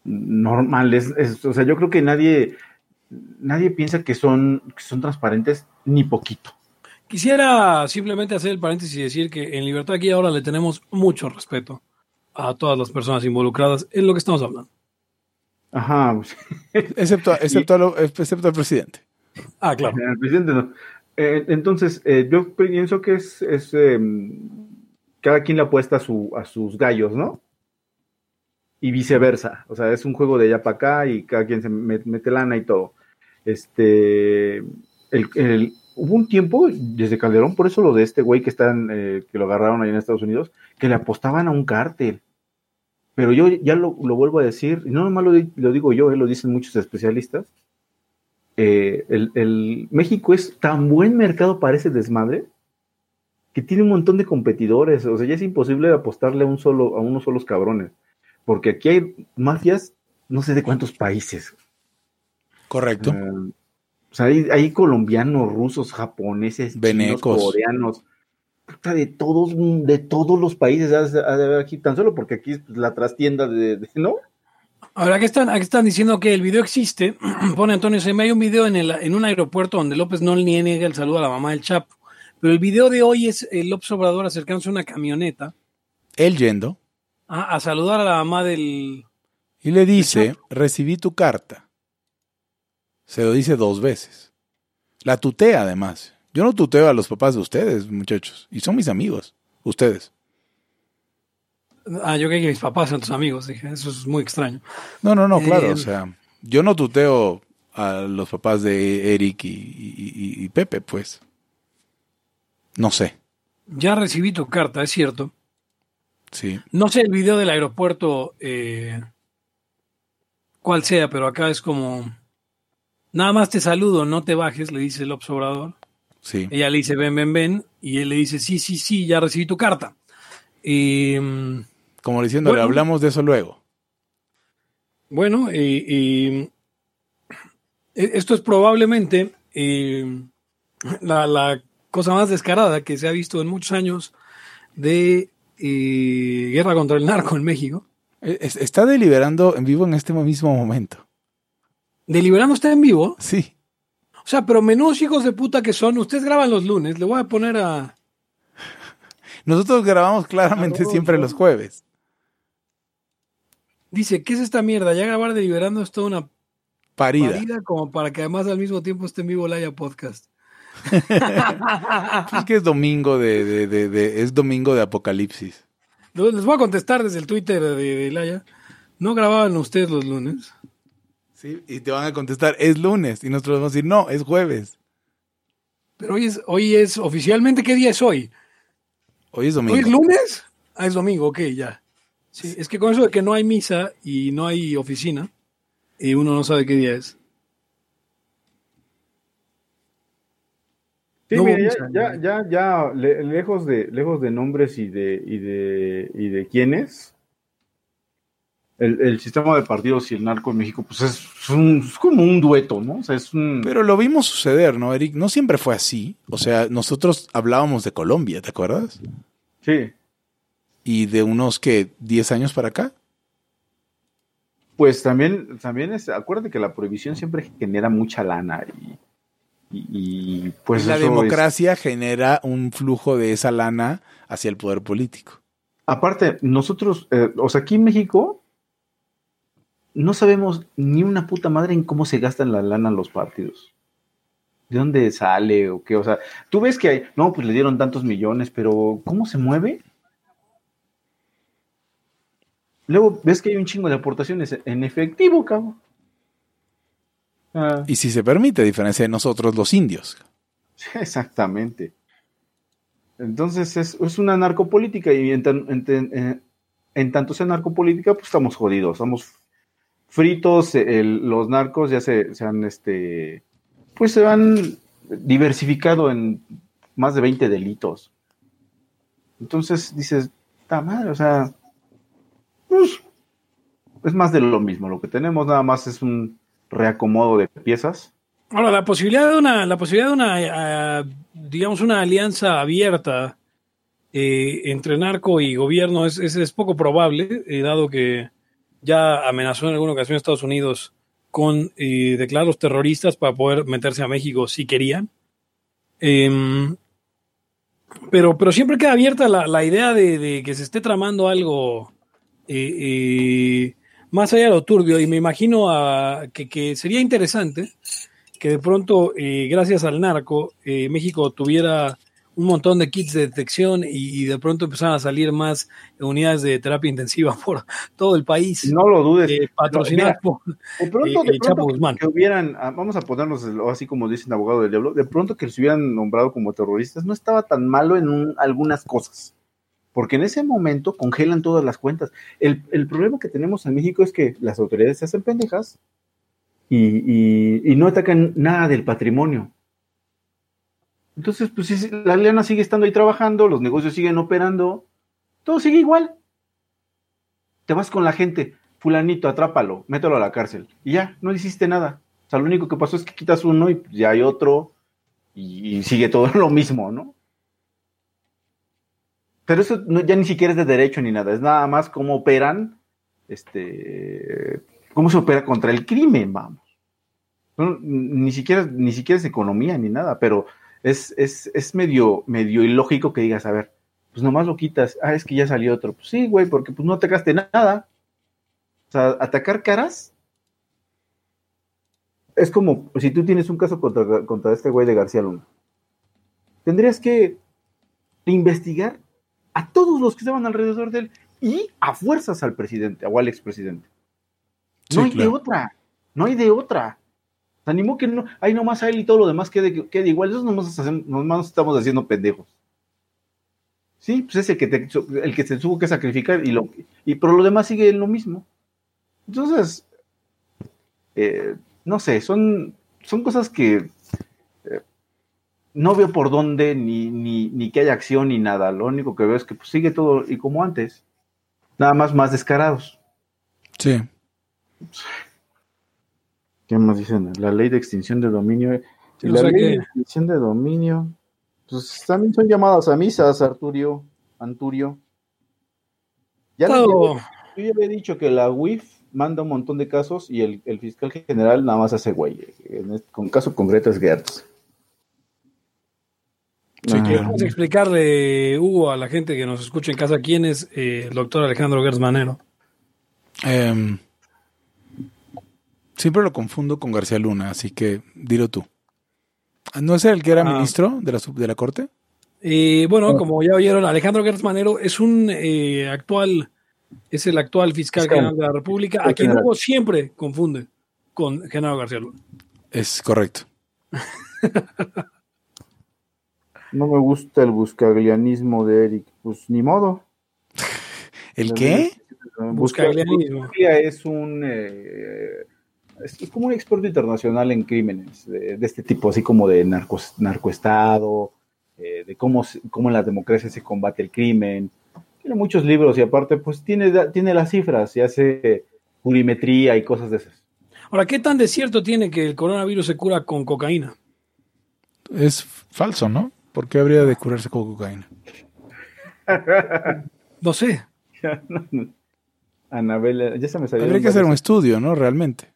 normales. es- o sea, yo creo que nadie, nadie piensa que son, que son transparentes ni poquito. Quisiera simplemente hacer el paréntesis y decir que en Libertad aquí ahora le tenemos mucho respeto a todas las personas involucradas en lo que estamos hablando. Ajá. pues, *laughs* Excepto, excepto, a lo- excepto al presidente. Ah, claro. el presidente no. Eh, entonces, eh, yo pienso que es, es, eh, cada quien le apuesta a, su, a sus gallos, ¿no? Y viceversa. O sea, es un juego de allá para acá y cada quien se met- mete lana y todo. Este, el, el- hubo un tiempo desde Calderón, por eso lo de este güey que están, eh, que lo agarraron ahí en Estados Unidos, que le apostaban a un cártel. Pero yo ya lo, lo vuelvo a decir, y no nomás lo, lo digo yo, eh, lo dicen muchos especialistas. eh, el, el- México es tan buen mercado para ese desmadre que tiene un montón de competidores. O sea, ya es imposible apostarle a un solo, a unos solos cabrones. Porque aquí hay mafias, no sé de cuántos países. Correcto. Eh, o sea, hay, hay colombianos, rusos, japoneses, chinos, coreanos, de todos, de todos los países ha de ha de haber aquí, tan solo porque aquí es la trastienda de, de- ¿no? Ahora, aquí están, aquí están diciendo que el video existe. *clears throat* Pone Antonio, se me hay un video en, el, en un aeropuerto donde López no le niega el saludo a la mamá del Chapo. Pero el video de hoy es el López Obrador acercándose a una camioneta Él yendo a, a saludar a la mamá del... y le dice, recibí tu carta. Se lo dice dos veces. La tutea además. Yo no tuteo a los papás de ustedes, muchachos. Y son mis amigos. Ustedes. Ah, yo creí que mis papás eran tus amigos. Dije, eso es muy extraño. No, no, no, claro. Eh, o sea, yo no tuteo a los papás de Eric y, y- y- y Pepe, pues. No sé. Ya recibí tu carta, es cierto. Sí. No sé el video del aeropuerto, eh, cuál sea, pero acá es como... Nada más te saludo, no te bajes, le dice el observador. Sí. Ella le dice, ven, ven, ven. Y él le dice, sí, sí, sí, ya recibí tu carta. Y, mm, Como diciéndole, Bueno. hablamos de eso luego. bueno, y, y E- Esto es probablemente eh, la, la cosa más descarada que se ha visto en muchos años de eh, guerra contra el narco en México. Eh, es- Está deliberando en vivo en este mismo momento. Deliberando está en vivo. Sí. O sea, pero menudos hijos de puta que son. Ustedes graban los lunes. Le voy a poner a. Nosotros grabamos claramente Claro, siempre los jueves. Dice, ¿qué es esta mierda? Ya grabar deliberando es toda una Parida. parida como para que además al mismo tiempo esté en vivo Laya Podcast. *laughs* Es que es domingo de, de- de- de- es domingo de apocalipsis. Les voy a contestar desde el Twitter de, Laya. ¿No grababan ustedes los lunes? Sí, y te van a contestar, es lunes. Y nosotros vamos a decir, no, es jueves. Pero hoy es, hoy es oficialmente, ¿qué día es hoy? Hoy es ¿Hoy domingo. es lunes? Ah, es domingo, ok, ya. Sí, es que con eso de que no hay misa y no hay oficina, y uno no sabe qué día es. Sí, No mira, ya, ya, ya, ya, le- lejos de, lejos de nombres y de, y de, y de quiénes, el, el sistema de partidos y el narco en México, pues es, un- es como un dueto, ¿no? O sea, es un... Pero lo vimos suceder, ¿no, Eric? No siempre fue así. O sea, nosotros hablábamos de Colombia, ¿te acuerdas? sí, Y de unos que 10 años para acá. pues también, también es, acuérdate que la prohibición siempre genera mucha lana y, y, y, pues la eso es- democracia genera un flujo de esa lana hacia el poder político. Aparte, nosotros, eh, o sea, aquí en México, no sabemos ni una puta madre en cómo se gastan la lana los partidos. ¿De dónde sale o qué? O sea, tú ves que hay, no, pues le dieron tantos millones, pero ¿cómo se mueve? Luego ves que hay un chingo de aportaciones en efectivo, cabrón. Ah, Y si se permite, a diferencia de nosotros, los indios. *laughs* Exactamente. Entonces es, es una narcopolítica y en, tan- en en tanto sea narcopolítica, pues estamos jodidos, estamos fritos, el- los narcos ya se, se han, este, pues se han diversificado en más de 20 delitos. Entonces dices, ta madre, o sea, pues, es más de lo mismo, lo que tenemos nada más es un reacomodo de piezas. Ahora, la posibilidad de una, la posibilidad de una, eh, digamos, una alianza abierta eh, entre narco y gobierno es, es, poco probable, eh, dado que ya amenazó en alguna ocasión a Estados Unidos con eh, declararlos terroristas para poder meterse a México si querían. Em, pero, pero siempre queda abierta la, la idea de, que se esté tramando algo eh, eh, más allá de lo turbio, y me imagino que, que sería interesante que de pronto, eh, gracias al narco, eh, México tuviera un montón de kits de detección y, y de pronto empezaran a salir más unidades de terapia intensiva *laughs* por todo el país, No lo dudes. eh, patrocinadas por... De pronto, Eh, de pronto Chapo que- Guzmán. que hubieran, ah, vamos a ponernos así como dicen abogado del diablo, de pronto que los hubieran nombrado como terroristas, no estaba tan malo en un- algunas cosas. Porque en ese momento congelan todas las cuentas. El, el problema que tenemos en México es que las autoridades se hacen pendejas y, y- y no atacan nada del patrimonio. Entonces, pues sí, la lana sigue estando ahí trabajando, los negocios siguen operando, todo sigue igual. Te vas con la gente, fulanito, atrápalo, mételo a la cárcel. Y ya, no hiciste nada. O sea, lo único que pasó es que quitas uno y ya hay otro y, sigue todo *laughs* lo mismo, ¿no? Pero eso ya ni siquiera es de derecho ni nada, es nada más cómo operan, este, cómo se opera contra el crimen, vamos. Ni siquiera, ni siquiera es economía ni nada, pero es, es, es medio, medio ilógico que digas, a ver, pues nomás lo quitas, ah, es que ya salió otro. Pues sí, güey, porque pues no atacaste nada. O sea, atacar caras es como si tú tienes un caso contra, contra este güey de García Luna. Tendrías que investigar a todos los que estaban alrededor de él y a fuerzas al presidente o al expresidente. No hay de otra, no hay de otra. Se animó que no, hay nomás a él y todo lo demás quede, quede igual. Eso nomás, hacemos- nomás estamos haciendo pendejos. Sí, pues es el que, te, el que se tuvo que sacrificar y lo y pero lo demás sigue lo mismo. Entonces, eh, no sé, son, son cosas que eh, no veo por dónde, ni, ni, ni que haya acción ni nada. Lo único que veo es que pues, sigue todo y como antes. Nada más más descarados. Sí. ¿Qué más dicen? La ley de extinción de dominio. Sí, la ley que- de extinción de dominio. Pues también son llamadas a misas, Arturio. Anturio. Ya llevé- yo ya había dicho que la UIF manda un montón de casos y el, el fiscal general nada más hace güey. En este- con caso concreto es Gertz. Sí, Ajá. claro. Vamos a explicarle, Hugo, a la gente que nos escucha en casa quién es eh, el doctor Alejandro Gertz Manero. Em, siempre lo confundo con García Luna, así que dilo tú. ¿No es el que era Ah. ministro de la, de la corte? Eh, bueno, como ya oyeron, Alejandro Gertz Manero es un eh, actual, es el actual fiscal general de la República, a quien general. Hugo siempre confunde con Genaro García Luna. Es correcto. *laughs* No me gusta el buscaglianismo de Eric. Pues ni modo. ¿El qué? Buscaglianismo. Buscaglia es un eh, es es como un experto internacional en crímenes de, de este tipo, así como de narcos, narcoestado, eh, de cómo, se- cómo en la democracia se combate el crimen. Tiene muchos libros y aparte, pues tiene, tiene las cifras y hace purimetría y cosas de esas. Ahora, ¿qué tan de cierto tiene que el coronavirus se cura con cocaína? Es falso, ¿no? ¿Por qué habría de curarse con cocaína? *laughs* No sé. Anabel, ya se me salió. Habría que hacer un estudio, ¿no? Realmente.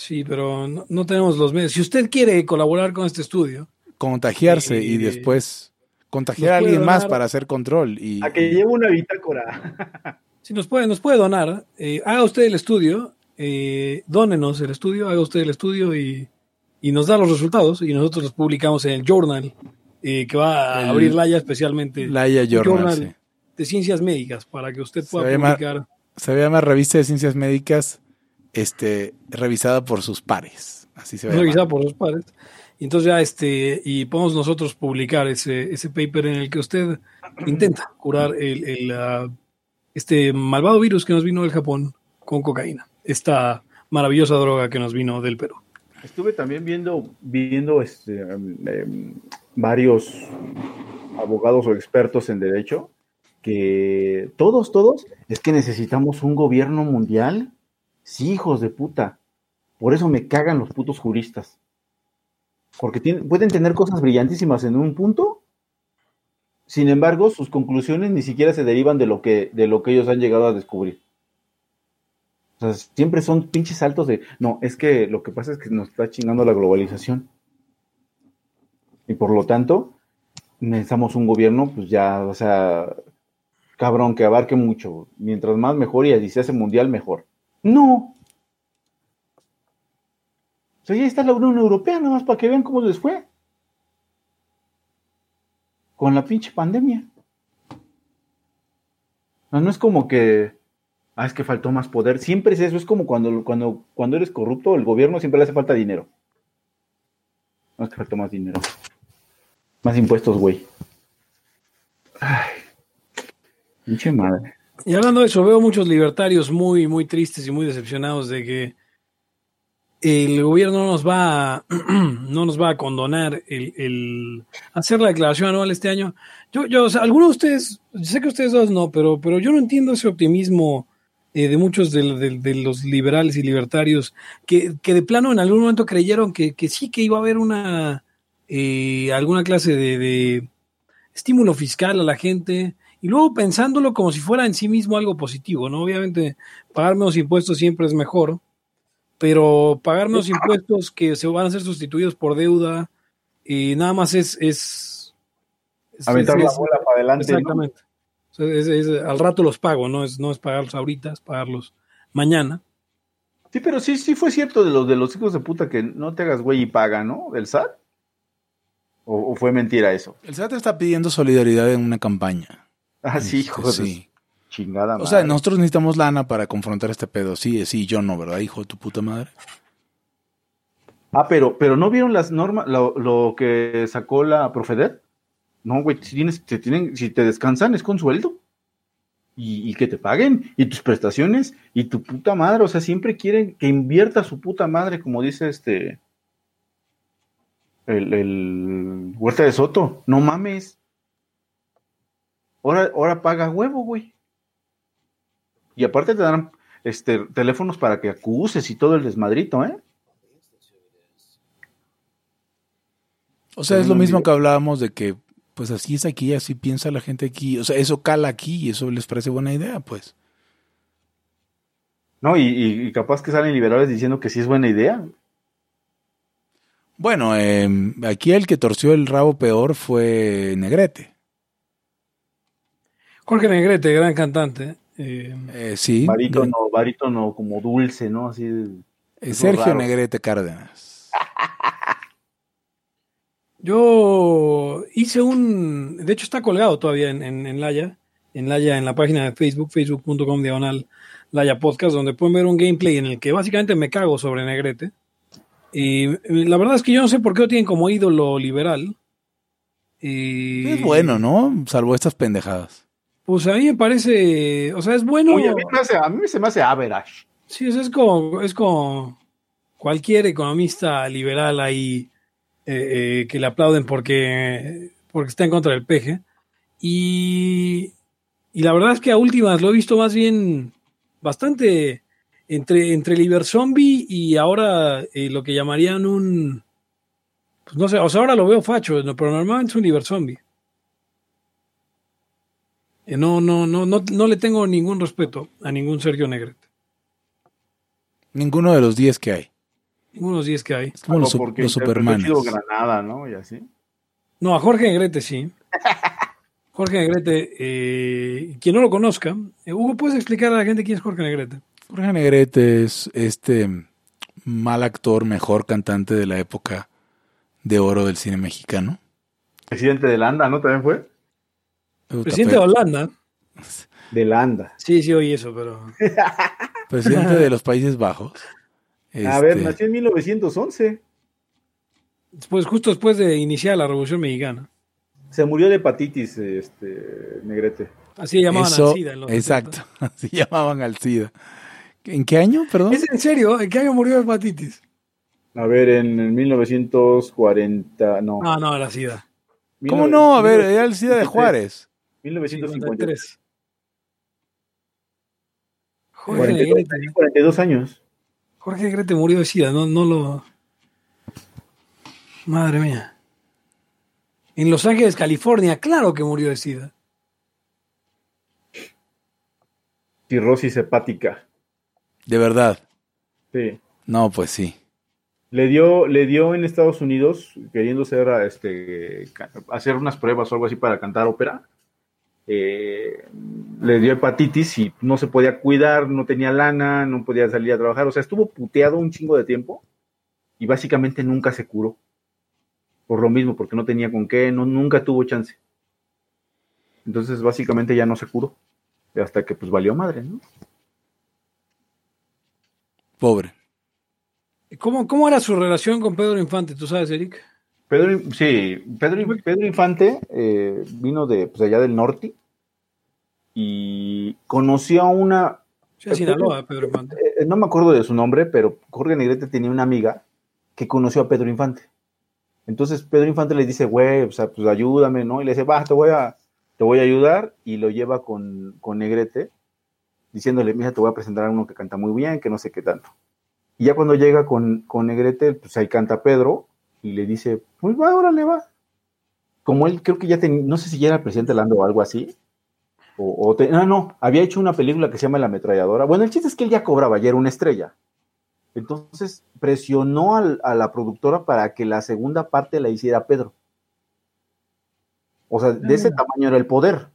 Sí, pero no, no tenemos los medios. Si usted quiere colaborar con este estudio, Contagiarse y Eh, después contagiar a alguien más para hacer control. Y, A que lleve una bitácora. *laughs* si nos puede, nos puede donar, eh, haga usted el estudio, eh, dónenos el estudio, haga usted el estudio y, y nos da los resultados y nosotros los publicamos en el journal eh, que va a El- abrir Laia especialmente Laia Journal, sí. de ciencias médicas para que usted Se pueda va a llamar- publicar. Se llama Revista de Ciencias Médicas, este, revisada por sus pares. Así se llamar. revisada por los padres. Y entonces ya este, y podemos nosotros publicar ese, ese paper en el que usted intenta curar el, el, ah, este malvado virus que nos vino del Japón con cocaína. Esta maravillosa droga que nos vino del Perú. Estuve también viendo, viendo este, em, em, varios abogados o expertos en derecho que todos, todos, es que necesitamos un gobierno mundial. Sí, hijos de puta. Por eso me cagan los putos juristas. Porque pueden tener cosas brillantísimas en un punto, sin embargo, sus conclusiones ni siquiera se derivan de lo que, de lo que ellos han llegado a descubrir. O sea, siempre son pinches saltos de, no, es que lo que pasa es que nos está chingando la globalización. Y por lo tanto, necesitamos un gobierno, pues ya, o sea, cabrón, que abarque mucho. Mientras más mejor y si se hace mundial, mejor. No. O sea, ya está la Unión Europea, nada más para que vean cómo les fue. Con la pinche pandemia. No, no es como que, ah, es que faltó más poder. Siempre es eso, es como cuando, cuando, cuando eres corrupto, el gobierno siempre le hace falta dinero. No es que faltó más dinero. Más impuestos, güey. Ay, pinche madre. Y hablando de eso, veo muchos libertarios muy, muy tristes y muy decepcionados de que el gobierno no nos va a, *clears throat* no nos va a condonar el, hacer la declaración anual este año. Yo, yo, o algunos de ustedes, sé que ustedes dos no, pero, pero yo no entiendo ese optimismo eh, de muchos de, de- de los liberales y libertarios que, que de plano en algún momento creyeron que, que sí que iba a haber una eh, alguna clase de, de estímulo fiscal a la gente y luego pensándolo como si fuera en sí mismo algo positivo, ¿no? Obviamente pagar menos impuestos siempre es mejor, pero pagar menos impuestos que se van a ser sustituidos por deuda y nada más es... es, es- Aventar es- la es- bola para adelante. ¿no? Exactamente. O sea, es- es- al rato los pago, ¿no? Es, no es pagarlos ahorita, es pagarlos mañana. Sí, pero sí, sí fue cierto de los de los hijos de puta que no te hagas güey y paga, ¿no? Del SAT. ¿O, o fue mentira eso? El SAT está pidiendo solidaridad en una campaña. Ah, sí, Este, hijos de sí. chingada. O sea, nosotros necesitamos lana para confrontar este pedo. Sí, sí, yo no, ¿verdad, hijo de tu puta madre? Ah, pero, pero ¿no vieron las normas, lo, lo que sacó la Profedet? No, güey, si, tienes, te tienen, si te descansan es con sueldo. Y, y que te paguen, y tus prestaciones, y tu puta madre. O sea, siempre quieren que invierta su puta madre, como dice este. El, el Huerta de Soto. No mames ahora, ahora paga huevo, güey. Y aparte te dan este, teléfonos para que acuses y todo el desmadrito, ¿eh? O sea, es lo mismo que hablábamos de que, pues así es aquí, así piensa la gente aquí. O sea, eso cala aquí y eso les parece buena idea, pues. No, y, y capaz que salen liberales diciendo que sí es buena idea. Bueno, em, aquí el que torció el rabo peor fue Negrete. Jorge Negrete, gran cantante. eh, Eh, sí. Barítono, barítono como dulce, ¿no? Así de- Eh, Sergio raro. Negrete Cárdenas. *laughs* Yo hice un, de hecho está colgado todavía en, en, en Laya, en Laya, en la página de Facebook, facebook.com diagonal Laya Podcast, donde pueden ver un gameplay en el que básicamente me cago sobre Negrete. Y la verdad es que yo no sé por qué lo tienen como ídolo liberal. Y, Es bueno, ¿no? Salvo estas pendejadas. Pues a mí me parece, o sea, es bueno. Oye, a mí, me hace- a mí se me hace average. Sí, o sea, es como, es como cualquier economista liberal ahí eh, eh, que le aplauden porque, porque está en contra del peje. Y, y la verdad es que a últimas lo he visto más bien bastante entre, entre Liber Zombie y ahora eh, lo que llamarían un. Pues no sé, o sea, ahora lo veo facho, pero normalmente es un Liber Zombie. Eh, No, no, no, no, no le tengo ningún respeto a ningún Sergio Negrete. Ninguno de los 10 que hay. Unos 10 que hay. Es como los, porque los Supermanes. Granada, ¿no? Y así. No, a Jorge Negrete sí. *laughs* Jorge Negrete, eh, quien no lo conozca, eh, Hugo, ¿puedes explicar a la gente quién es Jorge Negrete? Jorge Negrete es este mal actor, mejor cantante de la época de oro del cine mexicano. Presidente de Landa, ¿no? También fue. Presidente de pero- Holanda. De Landa. Sí, sí, oí eso, pero. *laughs* presidente de los Países Bajos. A ver, Este, nació en 1911. Después, justo después de iniciar la Revolución Mexicana. Se murió de hepatitis, este, Negrete. Así llamaban eso, al SIDA en los exacto, *laughs* así llamaban al SIDA. ¿En qué año, perdón? 70. ¿Es en serio? ¿En qué año murió de hepatitis? A ver, en, el 1940, no. No, no, era SIDA. ¿Cómo no? A ver, era el SIDA de 1953. Juárez. 1953. 53. Jorge 42, Negrete, tenía 42 años. Jorge Negrete murió de SIDA, no, no lo. Madre mía. En Los Ángeles, California, claro que murió de SIDA. Cirrosis hepática. De verdad. Sí. No, pues sí. Le dio, le dio en Estados Unidos, queriendo hacer, este, hacer unas pruebas o algo así para cantar ópera. Eh, le dio hepatitis y no se podía cuidar, no tenía lana, no podía salir a trabajar. O sea, estuvo puteado un chingo de tiempo y básicamente nunca se curó. Por lo mismo, porque no tenía con qué, no, nunca tuvo chance. Entonces, básicamente ya no se curó. Hasta que pues valió madre, ¿no? Pobre. ¿Cómo, ¿Cómo era su relación con Pedro Infante? ¿Tú sabes, Eric? Pedro, sí, Pedro, Pedro Infante eh, vino de pues, allá del norte y conoció a una, Sí, Sinaloa, Pedro Infante. eh, no me acuerdo de su nombre, pero Jorge Negrete tenía una amiga que conoció a Pedro Infante. Entonces Pedro Infante le dice, güey, o sea, pues ayúdame, ¿no? Y le dice, va, te voy a, te voy a ayudar y lo lleva con, con Negrete diciéndole, mira, te voy a presentar a uno que canta muy bien, que no sé qué tanto. Y ya cuando llega con, con Negrete, pues ahí canta Pedro y le dice, pues va, órale, va. Como él creo que ya tenía, no sé si ya era presidente Lando o algo así. O, o te- no, no, había hecho una película que se llama La Ametralladora. Bueno, el chiste es que él ya cobraba, ya era una estrella. Entonces presionó al- a la productora para que la segunda parte la hiciera Pedro. O sea, de ese tamaño era el poder.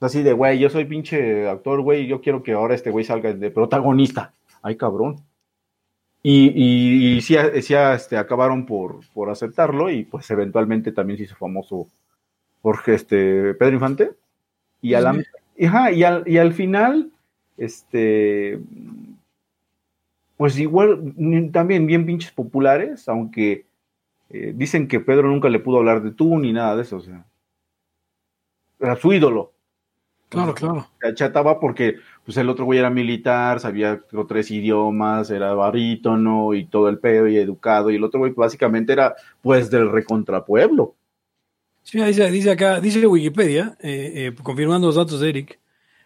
Así de, güey, yo soy pinche actor, güey, yo quiero que ahora este güey salga de protagonista. Ay, cabrón. Y, y, y sí, sí, este, acabaron por, por aceptarlo y pues eventualmente también se hizo famoso Jorge, este, Pedro Infante. Y, a la- ajá, y, al, y al final, este, pues igual, también bien pinches populares, aunque eh, dicen que Pedro nunca le pudo hablar de tú ni nada de eso, o sea, era su ídolo. Claro, claro. Se achataba porque pues el otro güey era militar, sabía tres idiomas, era barítono y todo el pedo y educado, y el otro güey básicamente era pues del recontrapueblo. Sí, dice, dice acá, dice Wikipedia, eh, eh, confirmando los datos de Eric,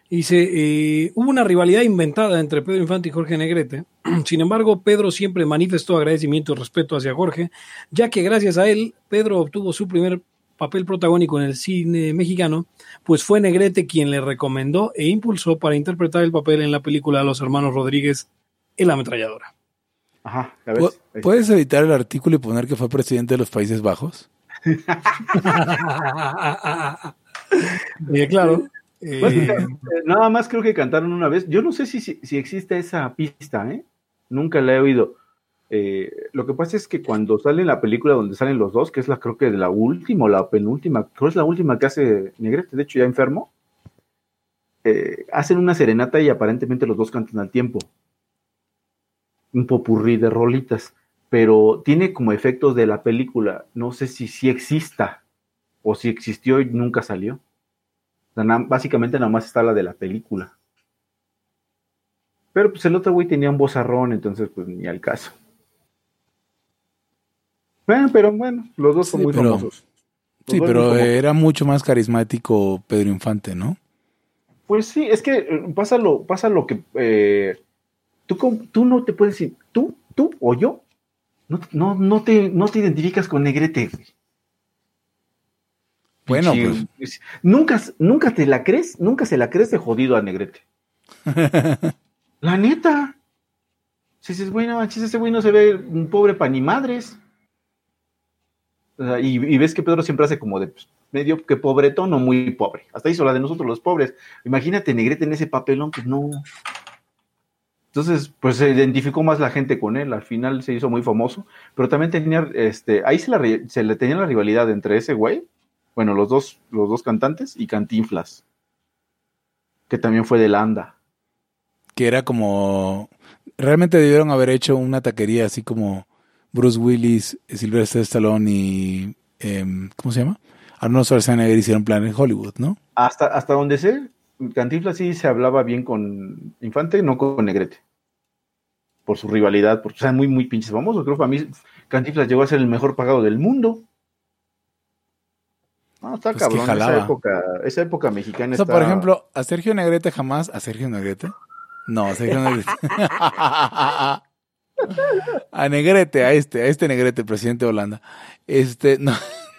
Dice, eh, hubo una rivalidad inventada entre Pedro Infante y Jorge Negrete. *clears throat* Sin embargo, Pedro siempre manifestó agradecimiento y respeto hacia Jorge, ya que gracias a él, Pedro obtuvo su primer papel protagónico en el cine mexicano, pues fue Negrete quien le recomendó e impulsó para interpretar el papel en la película de los hermanos Rodríguez, El ametralladora. Ajá, ya ¿Pu- ves. ¿Puedes editar el artículo y poner que fue presidente de los Países Bajos? *laughs* Eh, claro. eh, Pues, eh, nada más creo que cantaron una vez. Yo no sé si, si, si existe esa pista, ¿eh? Nunca la he oído. Eh, lo que pasa es que cuando sale la película donde salen los dos, que es la creo que de la última o la penúltima, creo que es la última que hace Negrete, de hecho ya enfermo, eh, hacen una serenata y aparentemente los dos cantan al tiempo. Un popurrí de rolitas, pero tiene como efectos de la película. No sé si sí exista o si existió y nunca salió. O sea, na- básicamente nada más está la de la película. Pero pues el otro güey tenía un vozarrón, entonces pues ni al caso. Bueno, pero bueno, los dos son Sí, muy pero- famosos. Los Sí, pero famosos. era mucho más carismático Pedro Infante, ¿no? Pues sí, es que eh, pasa lo, pasa lo que eh, tú, tú no te puedes decir, tú, tú o yo, no, no, no, te, no te identificas con Negrete. güey. Bueno, pues Nunca, nunca te la crees, nunca se la crees de jodido a Negrete. *laughs* La neta. Si dices, güey, no manches, ese güey no se ve un pobre pa' ni madres. O sea, y, y ves que Pedro siempre hace como de pues, medio que pobretón o muy pobre. Hasta hizo la de nosotros los pobres. Imagínate Negrete en ese papelón, pues no. Entonces, pues se identificó más la gente con él. Al final se hizo muy famoso. Pero también tenía, este, ahí se, la, se le tenía la rivalidad entre ese güey, bueno, los dos, los dos cantantes y Cantinflas, que también fue de la ANDA. que era como... Realmente debieron haber hecho una taquería así como Bruce Willis, Sylvester Stallone y... em, ¿Cómo se llama? Arnold Schwarzenegger hicieron plan en Hollywood, ¿no? Hasta, hasta donde sé, Cantinflas sí se hablaba bien con Infante, no con Negrete. Por su rivalidad, porque son muy, muy pinches famosos. Creo que a mí Cantinflas llegó a ser el mejor pagado del mundo. No, está Pues cabrón. Esa época, esa época mexicana O sea, está... por ejemplo, a Sergio Negrete jamás... ¿A Sergio Negrete? No, a Sergio Negrete. *laughs* a Negrete, a este, a este Negrete, presidente de Holanda. Este, no,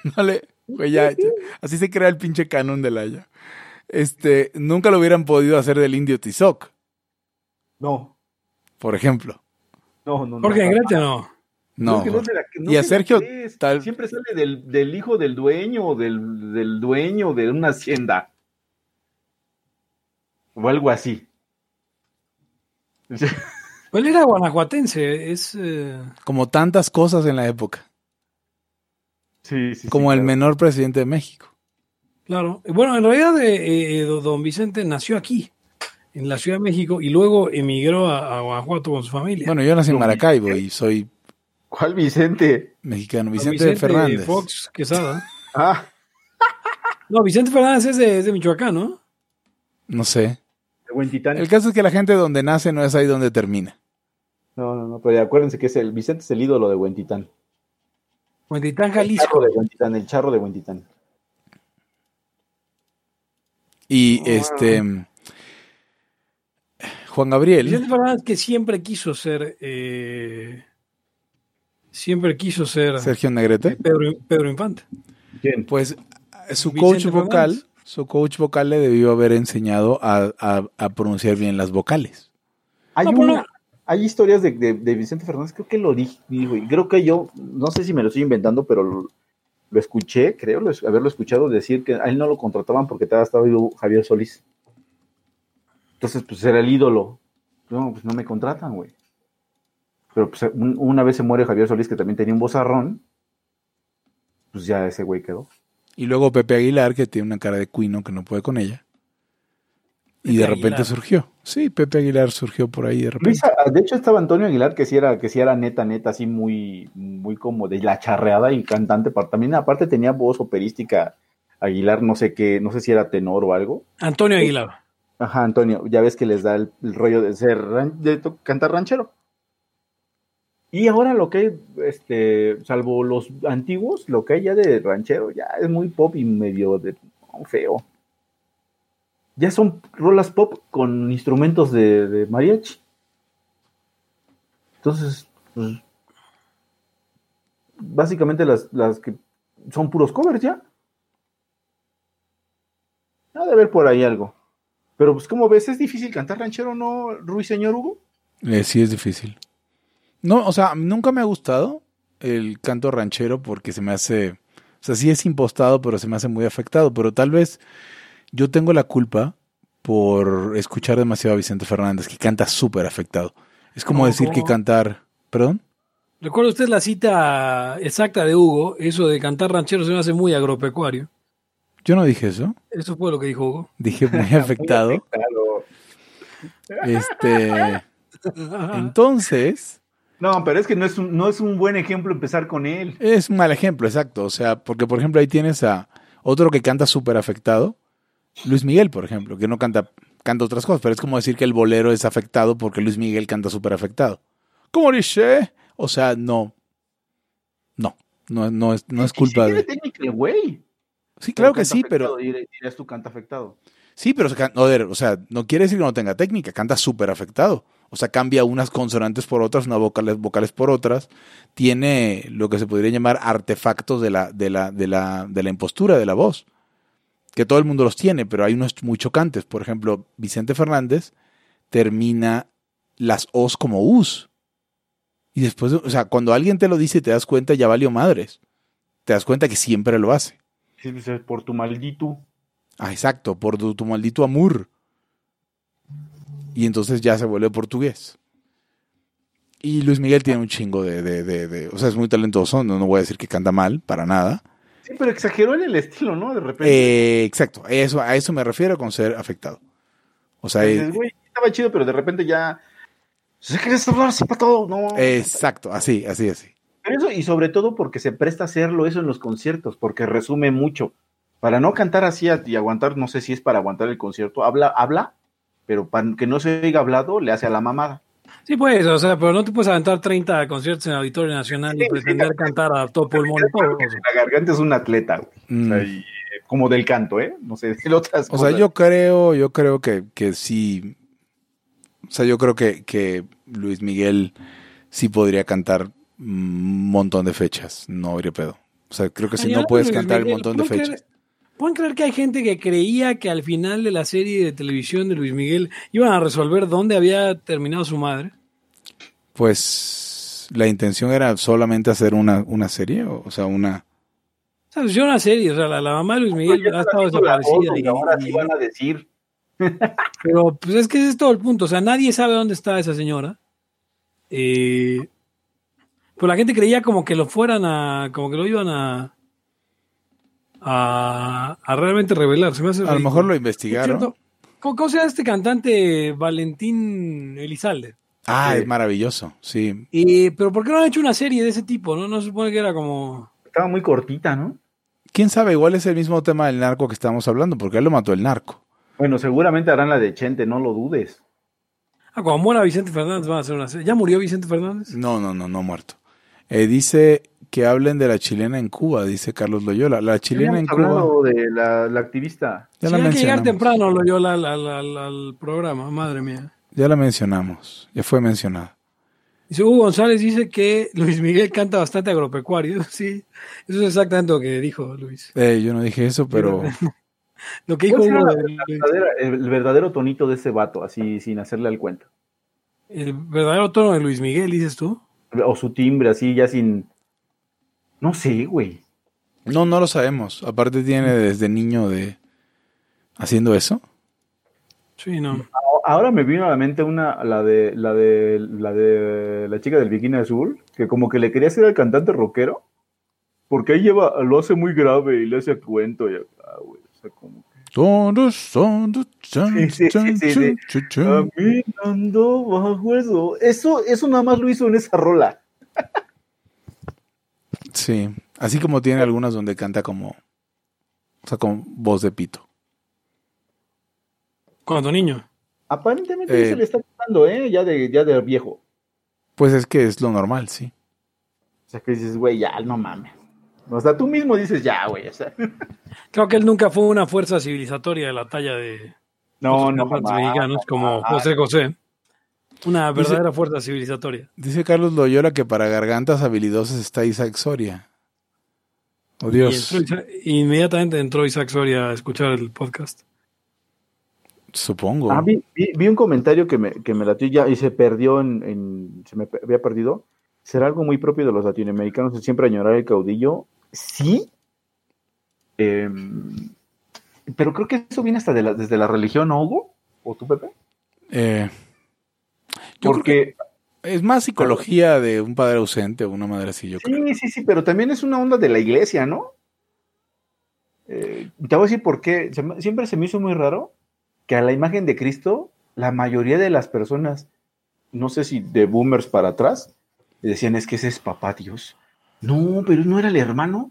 *laughs* no le... ya, así se crea el pinche canon del Haya. Este, nunca lo hubieran podido hacer del indio Tizoc, No, por ejemplo. no, no. no. Jorge Negrete no. No. es que no te la- no Y a Sergio, tal- Siempre sale del, del hijo del dueño o del, del dueño de una hacienda. O algo así. Pues *laughs* él era guanajuatense, es... eh, Como tantas cosas en la época. Sí, sí, Como sí, el claro. menor presidente de México. Claro. Bueno, en realidad eh, eh, don Vicente nació aquí, en la Ciudad de México, y luego emigró a, a Guanajuato con su familia. Bueno, yo nací en Maracaibo y soy ¿Cuál Vicente? mexicano. Don Vicente, Fernández. Fox Quesada. *laughs* Ah, No, Vicente Fernández es de, es de Michoacán, ¿no? No sé. El caso es que la gente donde nace no es ahí donde termina. No, no, no, pero acuérdense que es el Vicente es el ídolo de Huentitán. Huentitán, El charro Jalisco. de Huentitán, el charro de Huentitán. Y Ah. este Juan Gabriel, Vicente Fernández que siempre quiso ser... eh, siempre quiso ser Sergio Negrete, Pedro, Pedro Infante. ¿Quién? pues su Vicente coach vocal, Fernández. su coach vocal le debió haber enseñado a, a- a pronunciar bien las vocales. Hay, No, pero una- hay historias de, de- de Vicente Fernández, creo que lo dije, dijo, y creo que yo, no sé si me lo estoy inventando, pero lo, escuché, creo lo- haberlo escuchado decir que a él no lo contrataban porque estaba, vivo Javier Solís. Entonces, pues era el ídolo. No, pues no me contratan, güey. Pero pues un- una vez se muere Javier Solís, que también tenía un vozarrón, pues ya ese güey quedó. Y luego Pepe Aguilar, que tiene una cara de cuino que no puede con ella. Y de repente Aguilar. surgió. Sí, Pepe Aguilar surgió por ahí de repente. Luisa, de hecho estaba Antonio Aguilar, que sí era, que sí era neta, neta, así muy, muy como de la charreada y cantante, pero también aparte tenía voz operística Aguilar, no sé qué, no sé si era tenor o algo. Antonio Aguilar. Ajá, Antonio, ya ves que les da el, el rollo de ser, ran- de to- cantar ranchero. Y ahora lo que hay, este, salvo los antiguos, lo que hay ya de ranchero ya es muy pop y medio de feo. Ya son rolas pop con instrumentos de, de mariachi. Entonces, pues, básicamente las, las que son puros covers ya. Ha de haber por ahí algo. Pero pues como ves, es difícil cantar ranchero, ¿no, Ruiseñor Hugo? Eh, sí, es difícil. No, o sea, nunca me ha gustado el canto ranchero porque se me hace, o sea, sí es impostado, pero se me hace muy afectado. Pero tal vez yo tengo la culpa por escuchar demasiado a Vicente Fernández, que canta súper afectado. Es como ¿Cómo, decir que cantar, perdón. Recuerda usted la cita exacta de Hugo, eso de cantar ranchero se me hace muy agropecuario. Yo no dije eso, Eso fue lo que dijo Hugo. dije muy *laughs* afectado. Claro. Este, *laughs* entonces, No, pero es que no es, un, no es un buen ejemplo empezar con él. Es un mal ejemplo, exacto. O sea, porque por ejemplo ahí tienes a otro que canta súper afectado, Luis Miguel, por ejemplo, que no canta, canta otras cosas, pero es como decir que el bolero es afectado porque Luis Miguel canta súper afectado. ¿Cómo dice? O sea, no. No, no, no es, no es sí culpa tiene de. técnica güey. Sí, claro que sí, pero. afectado, Dirías tú canta afectado. Sí, pero o sea, no quiere decir que no tenga técnica, canta súper afectado. O sea, cambia unas consonantes por otras, unas vocales, vocales por otras. Tiene lo que se podría llamar artefactos de la, de la, de la, de la impostura de la voz. Que todo el mundo los tiene, pero hay unos muy chocantes. Por ejemplo, Vicente Fernández termina las O's como U's. Y después, o sea, cuando alguien te lo dice y te das cuenta, ya valió madres. Te das cuenta que siempre lo hace. Sí, dice, por tu maldito. Ah, exacto, por tu, tu maldito amor. Y entonces ya se vuelve portugués. Y Luis Miguel tiene un chingo de, de, de- de- o sea, es muy talentoso, no, no voy a decir que canta mal, para nada. Pero exageró en el estilo, ¿no? De repente. Eh, exacto, eso, a eso me refiero con ser afectado. O sea, güey, estaba chido, pero de repente ya. ¿Se hablar así para todo? No. exacto, así, así, así. Pero eso, y sobre todo porque se presta a hacerlo eso en los conciertos, porque resume mucho. Para no cantar así y aguantar, no sé si es para aguantar el concierto, habla, habla, pero para que no se oiga hablado, le hace a la mamada. Sí, pues, o sea, pero no te puedes aventar 30 conciertos en el Auditorio Nacional y pretender sí. cantar a todo pulmón. La garganta es un atleta, güey. Mm. O sea, y, eh, como del canto, ¿eh? No sé, *laughs* de otras O sea, cosas. yo creo, yo creo que, que sí. O sea, yo creo que, que Luis Miguel sí podría cantar un montón de fechas. No habría pedo. O sea, creo que si no puedes Luis cantar un Miguel, montón de ¿pueden fechas. ¿Pueden creer que hay gente que creía que al final de la serie de televisión de Luis Miguel iban a resolver dónde había terminado su madre? Pues la intención era solamente hacer una, una serie, o, o sea, una... O sea, una serie, o sea, la, la mamá de Luis Miguel Ya ha estado desaparecida. foto, y- y ahora sí van a decir. Pero pues es que ese es todo el punto. O sea, nadie sabe dónde está esa señora. Eh, pues la gente creía como que lo fueran a. como que lo iban a. a, a realmente revelar. Se me hace A lo mejor lo investigaron. ¿Cómo, cómo se llama este cantante Valentín Elizalde? Ah, Sí. es maravilloso, sí. Eh, pero ¿por qué no han hecho una serie de ese tipo? No, no se supone que era como. Estaba muy cortita, ¿no? ¿Quién sabe? Igual es el mismo tema del narco que estamos hablando, porque él lo mató el narco. Bueno, seguramente harán la de Chente, no lo dudes. Ah, cuando muera Vicente Fernández van a hacer una serie. ¿Ya murió Vicente Fernández? No, no, no, no muerto. Eh, dice que hablen de la chilena en Cuba, dice Carlos Loyola. La chilena en Cuba. de la, la activista. Ya Sí, la hay que llegar temprano, lo yo al, al- al- al programa, madre mía. Ya la mencionamos. Ya fue mencionada. Dice Hugo González dice que Luis Miguel canta bastante agropecuario. *laughs* Sí, eso es exactamente lo que dijo Luis. Eh, yo no dije eso, pero *laughs* Lo que dijo ¿Cuál será Hugo, la de- de- verdadera- el verdadero tonito de ese vato, así sin hacerle al cuento? el verdadero tono de Luis Miguel, dices tú. O su timbre, así ya sin. No sé, güey. no, no lo sabemos. Aparte tiene desde niño de haciendo eso. Sí, no. Ahora me vino a la mente una, la de, la de, la de la chica del bikini azul, que como que le quería hacer al cantante rockero, porque ahí lleva, lo hace muy grave y le hace cuento y acá, güey, o sea, como que, Todos son de chan, Sí, sí, sí. Caminando bajo eso. Eso, eso nada más lo hizo en esa rola. Sí, así como tiene algunas donde canta como, o sea, con voz de pito. Cuando niño. Aparentemente Eh. se le está quitando, ¿eh? Ya de, ya de viejo. Pues es que es lo normal, sí. O sea, que dices, güey, ya, no mames. O sea, tú mismo dices, ya, güey, o sea. *laughs* Creo que él nunca fue una fuerza civilizatoria de la talla de, No, los no, jamás, mexicanos como. José José. Una Dice- verdadera fuerza civilizatoria. Dice Carlos Loyola que para gargantas habilidosas está Isaac Soria. Oh Dios, Y entró Isaac- inmediatamente entró Isaac Soria a escuchar el podcast. supongo. Ah, vi, vi- vi un comentario que me, que me latió ya y se perdió en, en- se me había perdido. ¿Será algo muy propio de los latinoamericanos de siempre añorar el caudillo? Sí. Em, pero creo que eso viene hasta de la- desde la religión, ¿no, Hugo? ¿O tú, Pepe? Eh, yo Porque que es más psicología de un padre ausente o una madre así, yo creo. sí, sí, sí, pero también es una onda de la iglesia, ¿no? Eh, te voy a decir por qué. Siempre se me hizo muy raro que a la imagen de Cristo, la mayoría de las personas, no sé si de boomers para atrás, decían es que ese es papá Dios. No, pero no era el hermano.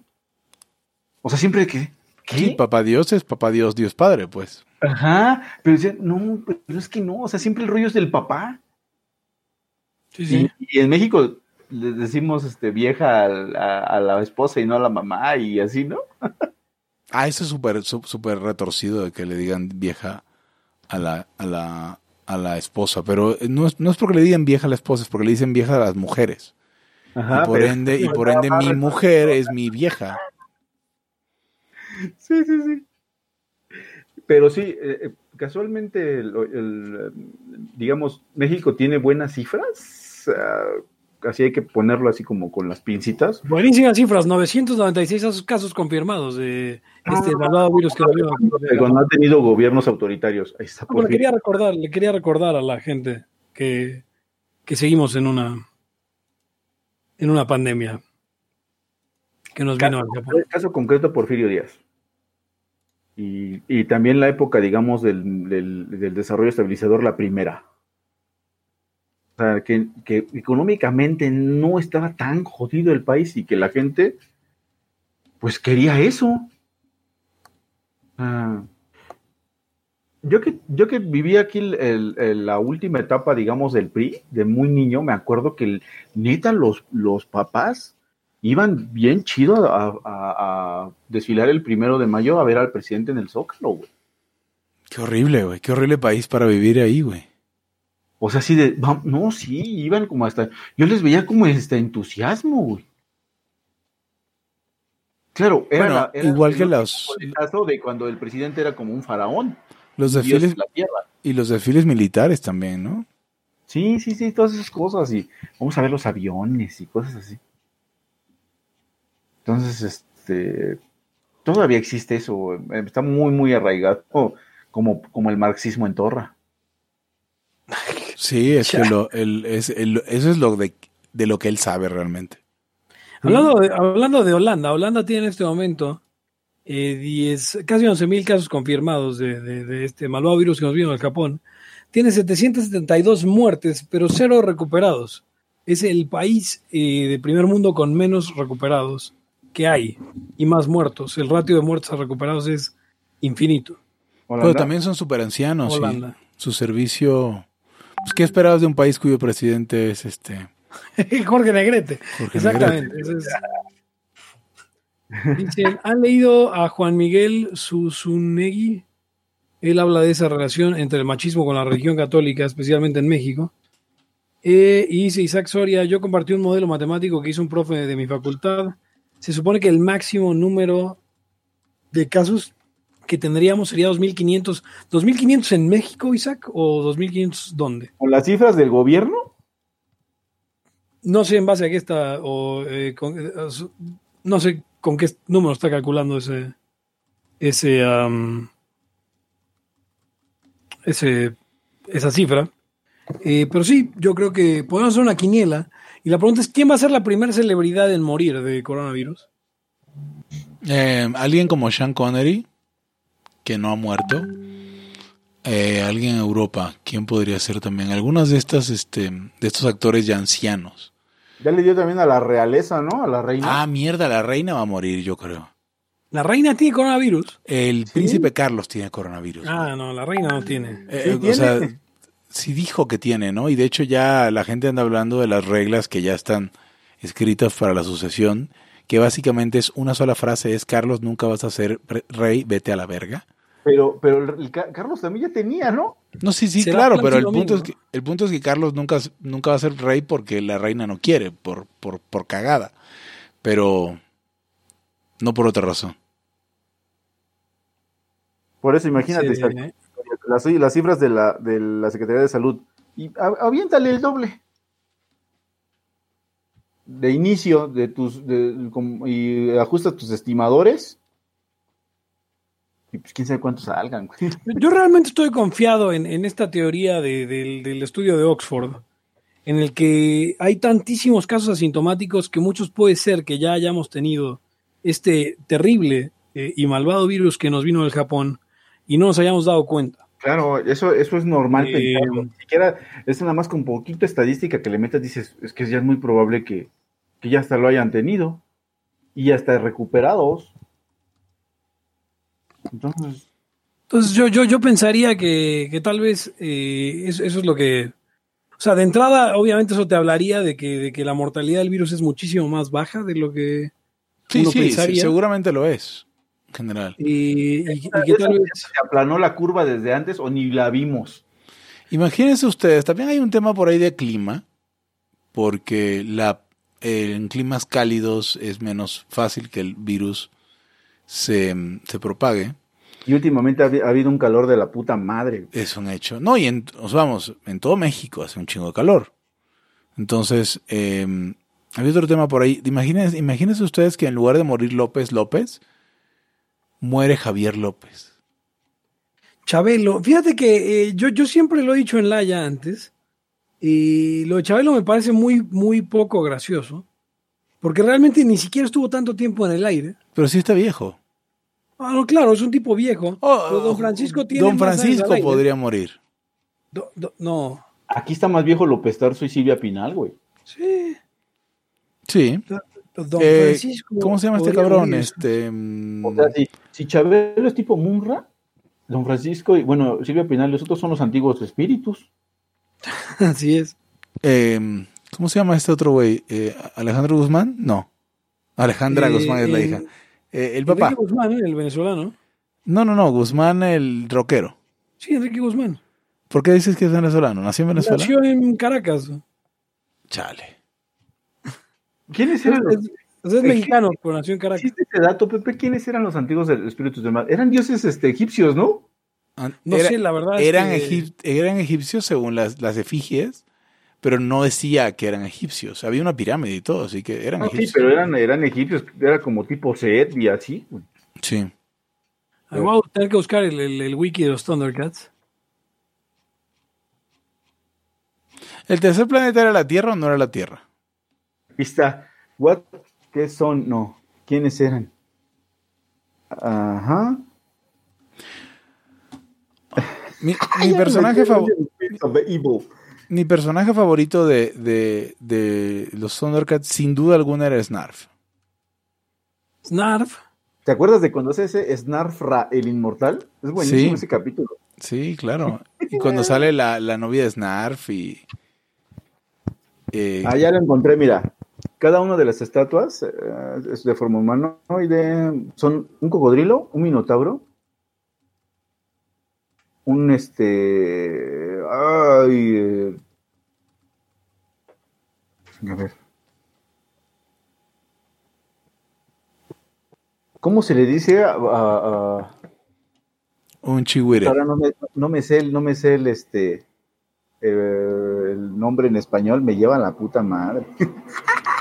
O sea, siempre que. ¿Qué? Sí, papá Dios es papá Dios, Dios Padre, pues. Ajá, pero decían, no, pero es que no, o sea, siempre el rollo es del papá. Sí, sí. Y, y en México le decimos este, vieja a, a la esposa y no a la mamá y así, ¿no? *laughs* Ah, eso es súper súper retorcido de que le digan vieja a la, a la, a la esposa, pero no es, no es porque le digan vieja a la esposa, es porque le dicen vieja a las mujeres. Ajá, y por pero- ende, y *laughs* por ende mi mujer es mi vieja. *laughs* Sí, sí, sí. Pero sí, eh, eh, casualmente, el, el, eh, digamos, México tiene buenas cifras. Ah, así hay que ponerlo así como con las pincitas. Buenísimas cifras, 996 casos confirmados de este malvado virus que dio. Pero no ha tenido gobiernos autoritarios. Ahí está Ah, quería recordar, le quería recordar a la gente que, que seguimos en una en una pandemia que nos vino al caso concreto, Porfirio Díaz. Y, y también la época, digamos, del, del- del desarrollo estabilizador, la primera. O sea, que, que económicamente no estaba tan jodido el país y que la gente, pues quería eso. Ah, yo que, yo que viví aquí la última etapa, digamos, del PRI, de muy niño, me acuerdo que neta los, los papás iban bien chido a, a- a desfilar el primero de mayo a ver al presidente en el Zócalo, güey. Qué horrible, güey. Qué horrible país para vivir ahí, güey. O sea, así de, no, sí, iban como hasta, yo les veía como este entusiasmo, güey. Claro, era, Bueno, la- era igual que el los- caso de cuando el presidente era como un faraón, Los desfiles de la tierra. y los desfiles militares también, ¿no? Sí, sí, sí, todas esas cosas y vamos a ver los aviones y cosas así. Entonces, este, todavía existe eso, está muy, muy arraigado, como, como el marxismo en Torra. *laughs* Sí, es que lo, el- es, el- eso es lo de, de lo que él sabe realmente. Hablando de, hablando de Holanda, Holanda tiene en este momento eh, 10, casi 11 mil casos confirmados de, de- de este malvado virus que nos vino al Japón. Tiene 772 muertes, pero cero recuperados. Es el país eh, de primer mundo con menos recuperados que hay y más muertos. El ratio de muertos a recuperados es infinito. Pero también son súper ancianos y Holanda. su servicio... Pues, ¿Qué esperabas de un país cuyo presidente es este *laughs* Jorge Negrete. Jorge Exactamente. ese es- Dice, ¿han leído a Juan Miguel Susunegui? Él habla de esa relación entre el machismo con la religión católica, especialmente en México. Eh, y dice Isaac Soria, yo compartí un modelo matemático que hizo un profe de mi facultad. Se supone que el máximo número de casos que tendríamos sería 2.500. ¿2.500 en México, Isaac? ¿O 2.500 dónde? ¿Con las cifras del gobierno? No sé en base a qué está, o eh, con- eh, no sé con qué número está calculando ese, ese, esa cifra. Eh, pero sí, yo creo que podemos hacer una quiniela. Y la pregunta es, ¿quién va a ser la primera celebridad en morir de coronavirus? Eh, alguien como Sean Connery, que no ha muerto. Eh, alguien en Europa, ¿quién podría ser también? Algunas de estas, este, de estos actores ya ancianos. Ya le dio también a la realeza, ¿no? A la reina. Ah, mierda, la reina va a morir, yo creo. ¿La reina tiene coronavirus? El príncipe Carlos tiene coronavirus. Ah, no, la reina no tiene. Eh, sí o tiene. sea, *laughs* sí dijo que tiene, ¿no? Y de hecho ya la gente anda hablando de las reglas que ya están escritas para la sucesión, que básicamente es una sola frase, es Carlos, nunca vas a ser rey, vete a la verga. Pero, pero el, el Ca- Carlos también ya tenía, ¿no? No, sí, sí, Será claro, pero el punto, es que, el punto es que Carlos nunca, nunca va a ser rey porque la reina no quiere, por, por, por cagada. Pero no por otra razón. Por eso imagínate, Sí, Isaac, las, las cifras de la, de la Secretaría de Salud. Y a- aviéntale el doble. De inicio de tus de- y ajusta tus estimadores. Y pues quién sabe cuántos salgan. *laughs* Yo realmente estoy confiado en, en esta teoría de- del, del estudio de Oxford, en el que hay tantísimos casos asintomáticos que muchos puede ser que ya hayamos tenido este terrible eh, y malvado virus que nos vino del Japón y no nos hayamos dado cuenta. Claro, eso, eso es normal Eh, pensarlo. Ni siquiera es nada más con poquito estadística que le metas, dices, es que ya es muy probable que, que ya hasta lo hayan tenido y hasta recuperados. Entonces, Entonces yo, yo, yo pensaría que, que tal vez eh, eso, eso es lo que... O sea, de entrada, obviamente eso te hablaría de que, de que la mortalidad del virus es muchísimo más baja de lo que Sí, uno sí, pensaría. seguramente lo es, general. Y, y- y que tal vez... ¿se aplanó la curva desde antes o ni la vimos? Imagínense ustedes, también hay un tema por ahí de clima, porque la, eh, en climas cálidos es menos fácil que el virus se, se propague. Y últimamente ha, ha habido un calor de la puta madre. Es un hecho. No, y en, os vamos, en todo México hace un chingo de calor. Entonces, eh, había otro tema por ahí. Imagínense, imagínense ustedes que en lugar de morir López López, muere Javier López. Chabelo, fíjate que eh, yo, yo siempre lo he dicho en Laya antes, y lo de Chabelo me parece muy, muy poco gracioso, porque realmente ni siquiera estuvo tanto tiempo en el aire. Pero sí está viejo. Ah, no, claro, es un tipo viejo. Oh, pero don Francisco tiene Don Francisco podría morir. Do- do- no, Aquí está más viejo López Tarso y Silvia Pinal, güey. sí. Sí. Don Eh, Francisco. ¿Cómo se llama este cabrón? morir. Este. mm, O sea, si, si Chabelo es tipo Munra, Don Francisco y, bueno, Silvia Pinal, los otros son los antiguos espíritus. *laughs* Así es. eh, ¿Cómo se llama este otro güey? Eh, ¿Alejandro Guzmán? No. Alejandra Eh, Guzmán es la hija. Eh, el papá. Enrique Guzmán, el venezolano. No, no, no. Guzmán el rockero. Sí, Enrique Guzmán. ¿Por qué dices que es venezolano? ¿Nació en Venezuela? Nació en Caracas. Chale. ¿Quiénes Es, eran los, es- es mexicano, pero nació en Caracas. ¿Existe ese dato, Pepe? ¿Quiénes eran los antiguos espíritus del mal? Eran dioses este, egipcios, ¿no? An- No era- sé, la verdad. es eran, que- egip- eran egipcios según las, las efigies, pero no decía que eran egipcios. Había una pirámide y todo, así que eran No, sí, egipcios. pero eran, eran egipcios, era como tipo Set y así. Sí. Ah, Voy a tener que buscar el, el- el wiki de los Thundercats. ¿El tercer planeta era la Tierra o no era la Tierra? Aquí está. What? ¿Qué son? No. ¿Quiénes eran? Ajá. Mi, *laughs* mi personaje favorito. Mi personaje favorito de, de, de los Thundercats, sin duda alguna, era Snarf. Snarf. ¿Te acuerdas de cuando hace ese Snarfra el inmortal? Es buenísimo Sí. ese capítulo. Sí, claro. *laughs* Y cuando sale la, la novia de Snarf y. eh, Ah, ya lo encontré, mira. Cada una de las estatuas eh, es de forma humanoide. Son un cocodrilo, un minotauro, un este. Ay. eh, a ver. ¿Cómo se le dice a, a- a- un chihuire. Ahora no me, no me sé, el- no me sé el este eh, el nombre en español, me lleva la puta madre. *laughs*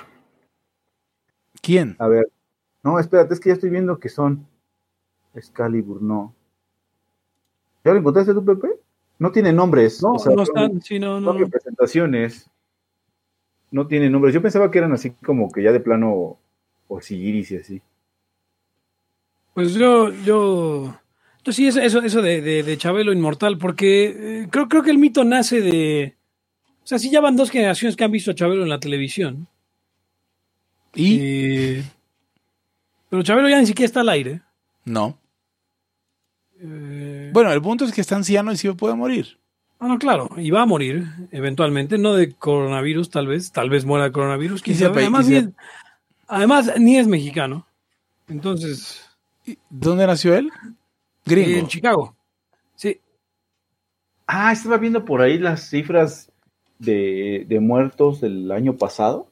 ¿Quién? A ver, no, espérate, es que ya estoy viendo que son Excalibur, no. ¿Ya lo encontraste tú, Pepe? No tiene nombres. No, o sea, no están. Sí, no, no. son representaciones. No tiene nombres. Yo pensaba que eran así como que ya de plano Osiris y así. Pues yo, yo, yo sí, eso, eso, eso de, de, de Chabelo Inmortal, porque eh, creo, creo que el mito nace de. O sea, sí ya van dos generaciones que han visto a Chabelo en la televisión. ¿Y? Eh, pero Chabelo ya ni siquiera está al aire. No. Eh, Bueno, el punto es que está anciano y sí puede morir. ah, no, claro, y va a morir eventualmente, no de coronavirus, tal vez, tal vez muera de coronavirus. ape- Además, ni es, además, ni es mexicano. Entonces, ¿Y ¿Dónde nació él? Gringo. En Chicago. Sí. Ah, estaba viendo por ahí las cifras de, de muertos del año pasado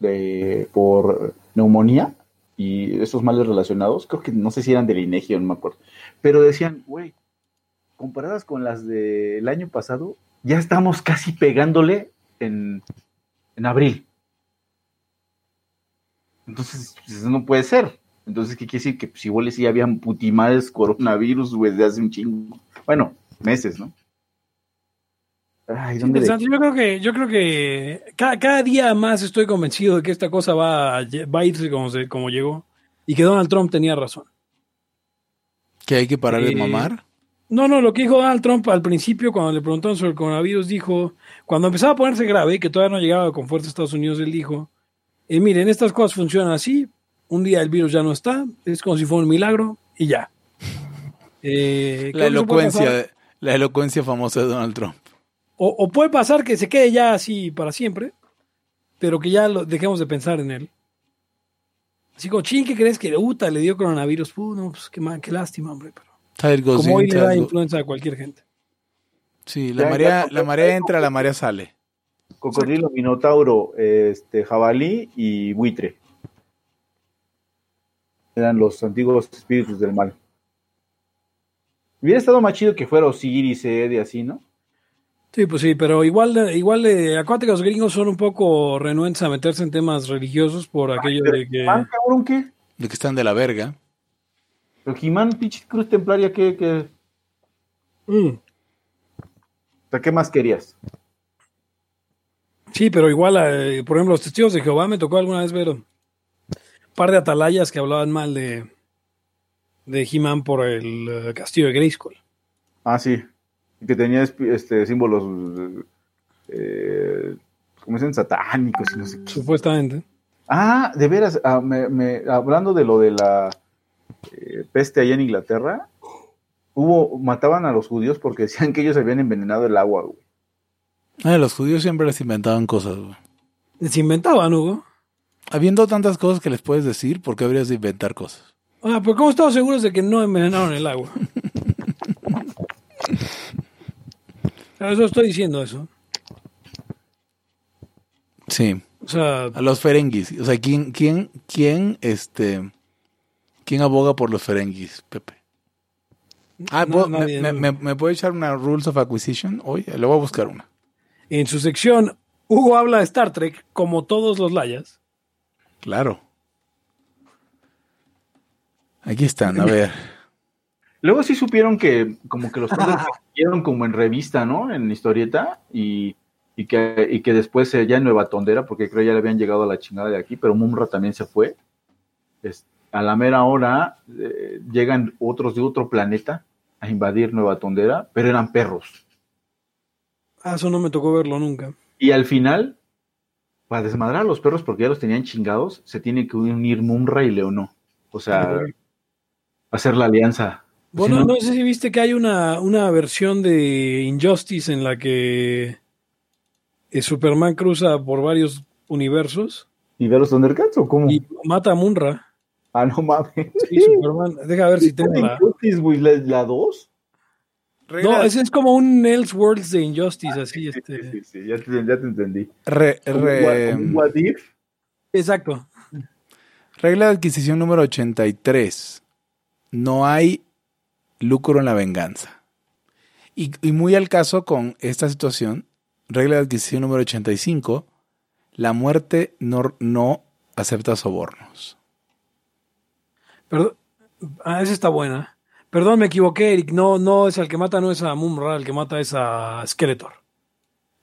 de, por neumonía y esos males relacionados. Creo que no sé si eran del INEGI no me acuerdo. Pero decían, güey, comparadas con las del año pasado, ya estamos casi pegándole en, en abril. Entonces, pues, eso no puede ser. Entonces, ¿qué quiere decir? Que pues, igual sí habían putimales coronavirus, güey, desde hace un chingo. Bueno, meses, ¿no? Ay, ¿dónde de- Interesante. Yo creo que, yo creo que cada, cada día más estoy convencido de que esta cosa va a, va a irse como, se- como llegó y que Donald Trump tenía razón. Que hay que parar de Eh, mamar. No, no, lo que dijo Donald Trump al principio, cuando le preguntaron sobre el coronavirus, dijo, cuando empezaba a ponerse grave, que todavía no llegaba con fuerza a Estados Unidos, él dijo, eh, miren, estas cosas funcionan así, un día el virus ya no está, es como si fuera un milagro y ya. *laughs* Eh, La elocuencia, la elocuencia famosa de Donald Trump. O, o puede pasar que se quede ya así para siempre, pero que ya lo, dejemos de pensar en él. Así como, ching, ¿qué crees que Uta le dio coronavirus? Puh, no, pues qué, qué lástima, hombre. Pero como hoy le da influenza a cualquier gente. Sí, la Ya, marea, ya, la marea entra, la marea sale. Cocodrilo, minotauro, este, jabalí y buitre. Eran los antiguos espíritus del mal. Hubiera estado más chido que fuera Osiris, Ed y así, ¿no? Sí, pues sí, pero igual, igual eh, acuérdate que los gringos son un poco renuentes a meterse en temas religiosos por aquello de que... ¿He-Man, cabrón, qué? De que están de la verga. Pero He-Man, pinche cruz templaria, ¿qué, qué? Mm, O sea, ¿qué más querías? Sí, pero igual, eh, por ejemplo, los testigos de Jehová me tocó alguna vez ver un par de atalayas que hablaban mal de, de He-Man por el eh, castillo de Grayskull. Ah, sí. Y Que tenía este, símbolos, eh, como dicen, satánicos y no sé qué. Supuestamente. Ah, de veras, ah, me- me- hablando de lo de la eh, peste allá en Inglaterra, hubo, mataban a los judíos porque decían que ellos habían envenenado el agua, güey. Ah, los judíos siempre les inventaban cosas. güey. Se inventaban, Hugo. Habiendo tantas cosas que les puedes decir, ¿por qué habrías de inventar cosas? Ah, pero ¿cómo estamos seguros de que no envenenaron el agua? *laughs* Eso estoy diciendo eso. Sí, O sea, a los ferenguis. O sea, ¿quién, quién, quién, este, quién aboga por los ferenguis, Pepe? Ah, No, ¿puedo- nadie, me, no. me- me puede echar una Rules of Acquisition hoy? Le voy a buscar una. en su sección, Hugo habla de Star Trek como todos los layas. Claro. Aquí están, a ver. Luego sí supieron que como que los *laughs* se hicieron como en revista, ¿no? En historieta y, y que, y que después eh, ya en Nueva Tondera, porque creo ya le habían llegado a la chingada de aquí, pero Mumra también se fue. A la mera hora eh, llegan otros de otro planeta a invadir Nueva Tondera, pero eran perros. Ah, eso no me tocó verlo nunca. Y al final, para desmadrar a los perros, porque ya los tenían chingados, se tiene que unir Mumra y Leonó. O sea, hacer la alianza. Bueno, Si no- no sé si viste que hay una, una versión de Injustice en la que eh, Superman cruza por varios universos ¿Y ver los Thundercats o cómo? y mata a Munra. Ah, no mames. Sí, Superman. Deja ver si tengo la. Injustice, güey, la, la dos. No, ese es como un Elseworlds de Injustice, así, Sí, este. sí, sí, ya te, ya te entendí. Re- re- what- como what if. Exacto. regla de adquisición número 83. No hay lucro en la venganza. Y, y muy al caso con esta situación, regla de adquisición número 85. La muerte no, no acepta sobornos. Perdón. Ah, esa está buena. Perdón, me equivoqué, Eric. No, no es el que mata, no es a Mumra, el que mata es a Skeletor.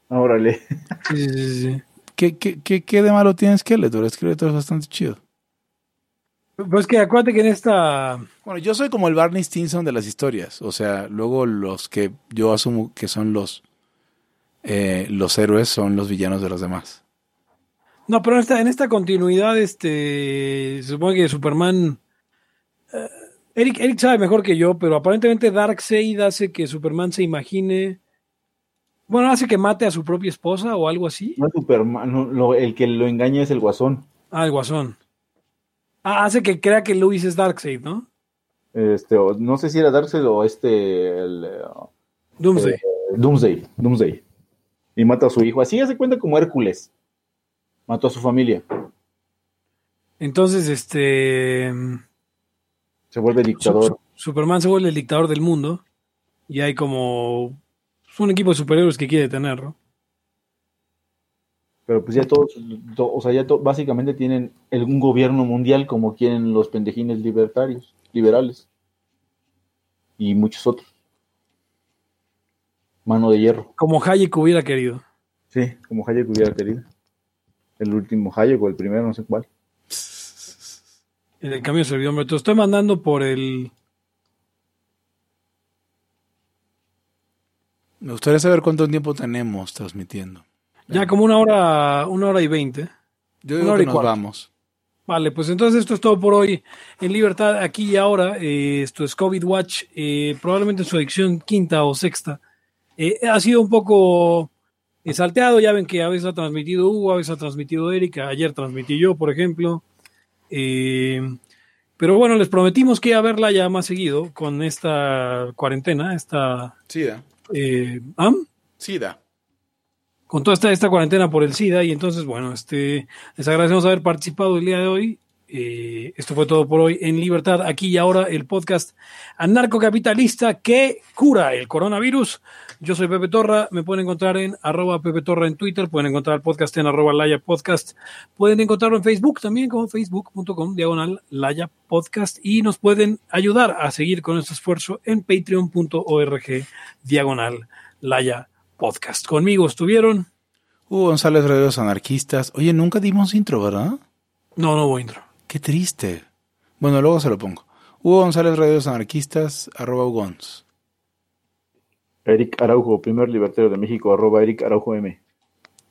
Órale. Sí, sí, sí, sí. ¿Qué, qué, qué, qué de malo tiene Skeletor? Skeletor es bastante chido. Pues que acuérdate que en esta. Bueno, yo soy como el Barney Stinson de las historias. O sea, luego los que yo asumo que son los, eh, los héroes son los villanos de los demás. No, pero en esta, en esta continuidad, este. Se supone que Superman. eh, Eric, Eric sabe mejor que yo, pero aparentemente Darkseid hace que Superman se imagine. Bueno, hace que mate a su propia esposa o algo así. No es Superman, no, lo- el que lo engaña es el guasón. Ah, el guasón. Ah, hace que crea que Luis es Darkseid, ¿no? Este, o no sé si era Darkseid o este. El, eh, Doomsday. eh, Doomsday. Doomsday. Y mata a su hijo. Así hace cuenta como Hércules. Mató a su familia. Entonces, este. Se vuelve dictador. Superman se vuelve el dictador del mundo. Y hay como. es un equipo de superhéroes que quiere detenerlo. Pero pues ya todos, to- o sea, ya to- básicamente tienen un gobierno mundial como quieren los pendejines libertarios, liberales. Y muchos otros. Mano de hierro. Como Hayek hubiera querido. Sí, como Hayek hubiera querido. El último Hayek o el primero, no sé cuál. En el cambio servidor, hombre. Te estoy mandando por el. Me gustaría saber cuánto tiempo tenemos transmitiendo. Ya como una hora, una hora y veinte. Yo digo que y nos cuarto. vamos. Vale, pues entonces esto es todo por hoy en Libertad, aquí y ahora. Eh, esto es COVID Watch, eh, probablemente su edición quinta o sexta. Eh, ha sido un poco salteado, ya ven que a veces ha transmitido Hugo, a veces ha transmitido Erika, ayer transmití yo, por ejemplo. Pero bueno, les prometimos que iba a verla ya más seguido con esta cuarentena, esta... Sida. Eh, ¿ah? Sida. Con toda esta, esta cuarentena por el SIDA y entonces, bueno, este, les agradecemos haber participado el día de hoy. Eh, esto fue todo por hoy en Libertad, aquí y ahora el podcast anarcocapitalista que cura el coronavirus. Yo soy Pepe Torra, me pueden encontrar en arroba Pepe Torra en Twitter, pueden encontrar el podcast en arroba Laya Podcast, pueden encontrarlo en Facebook también como facebook.com diagonal Laya Podcast y nos pueden ayudar a seguir con este esfuerzo en patreon.org diagonal Laya Podcast. Conmigo estuvieron, Hugo González, Radios Anarquistas. Oye, nunca dimos intro, ¿verdad? no, no voy a intro. Qué triste. Bueno, luego se lo pongo. Hugo González, Radios Anarquistas, arroba Ugons. Eric Araujo, primer libertario de México, arroba Eric Araujo M.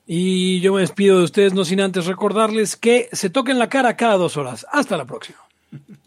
Y yo me despido de ustedes, no sin antes recordarles que se toquen la cara cada dos horas. Hasta la próxima. *laughs*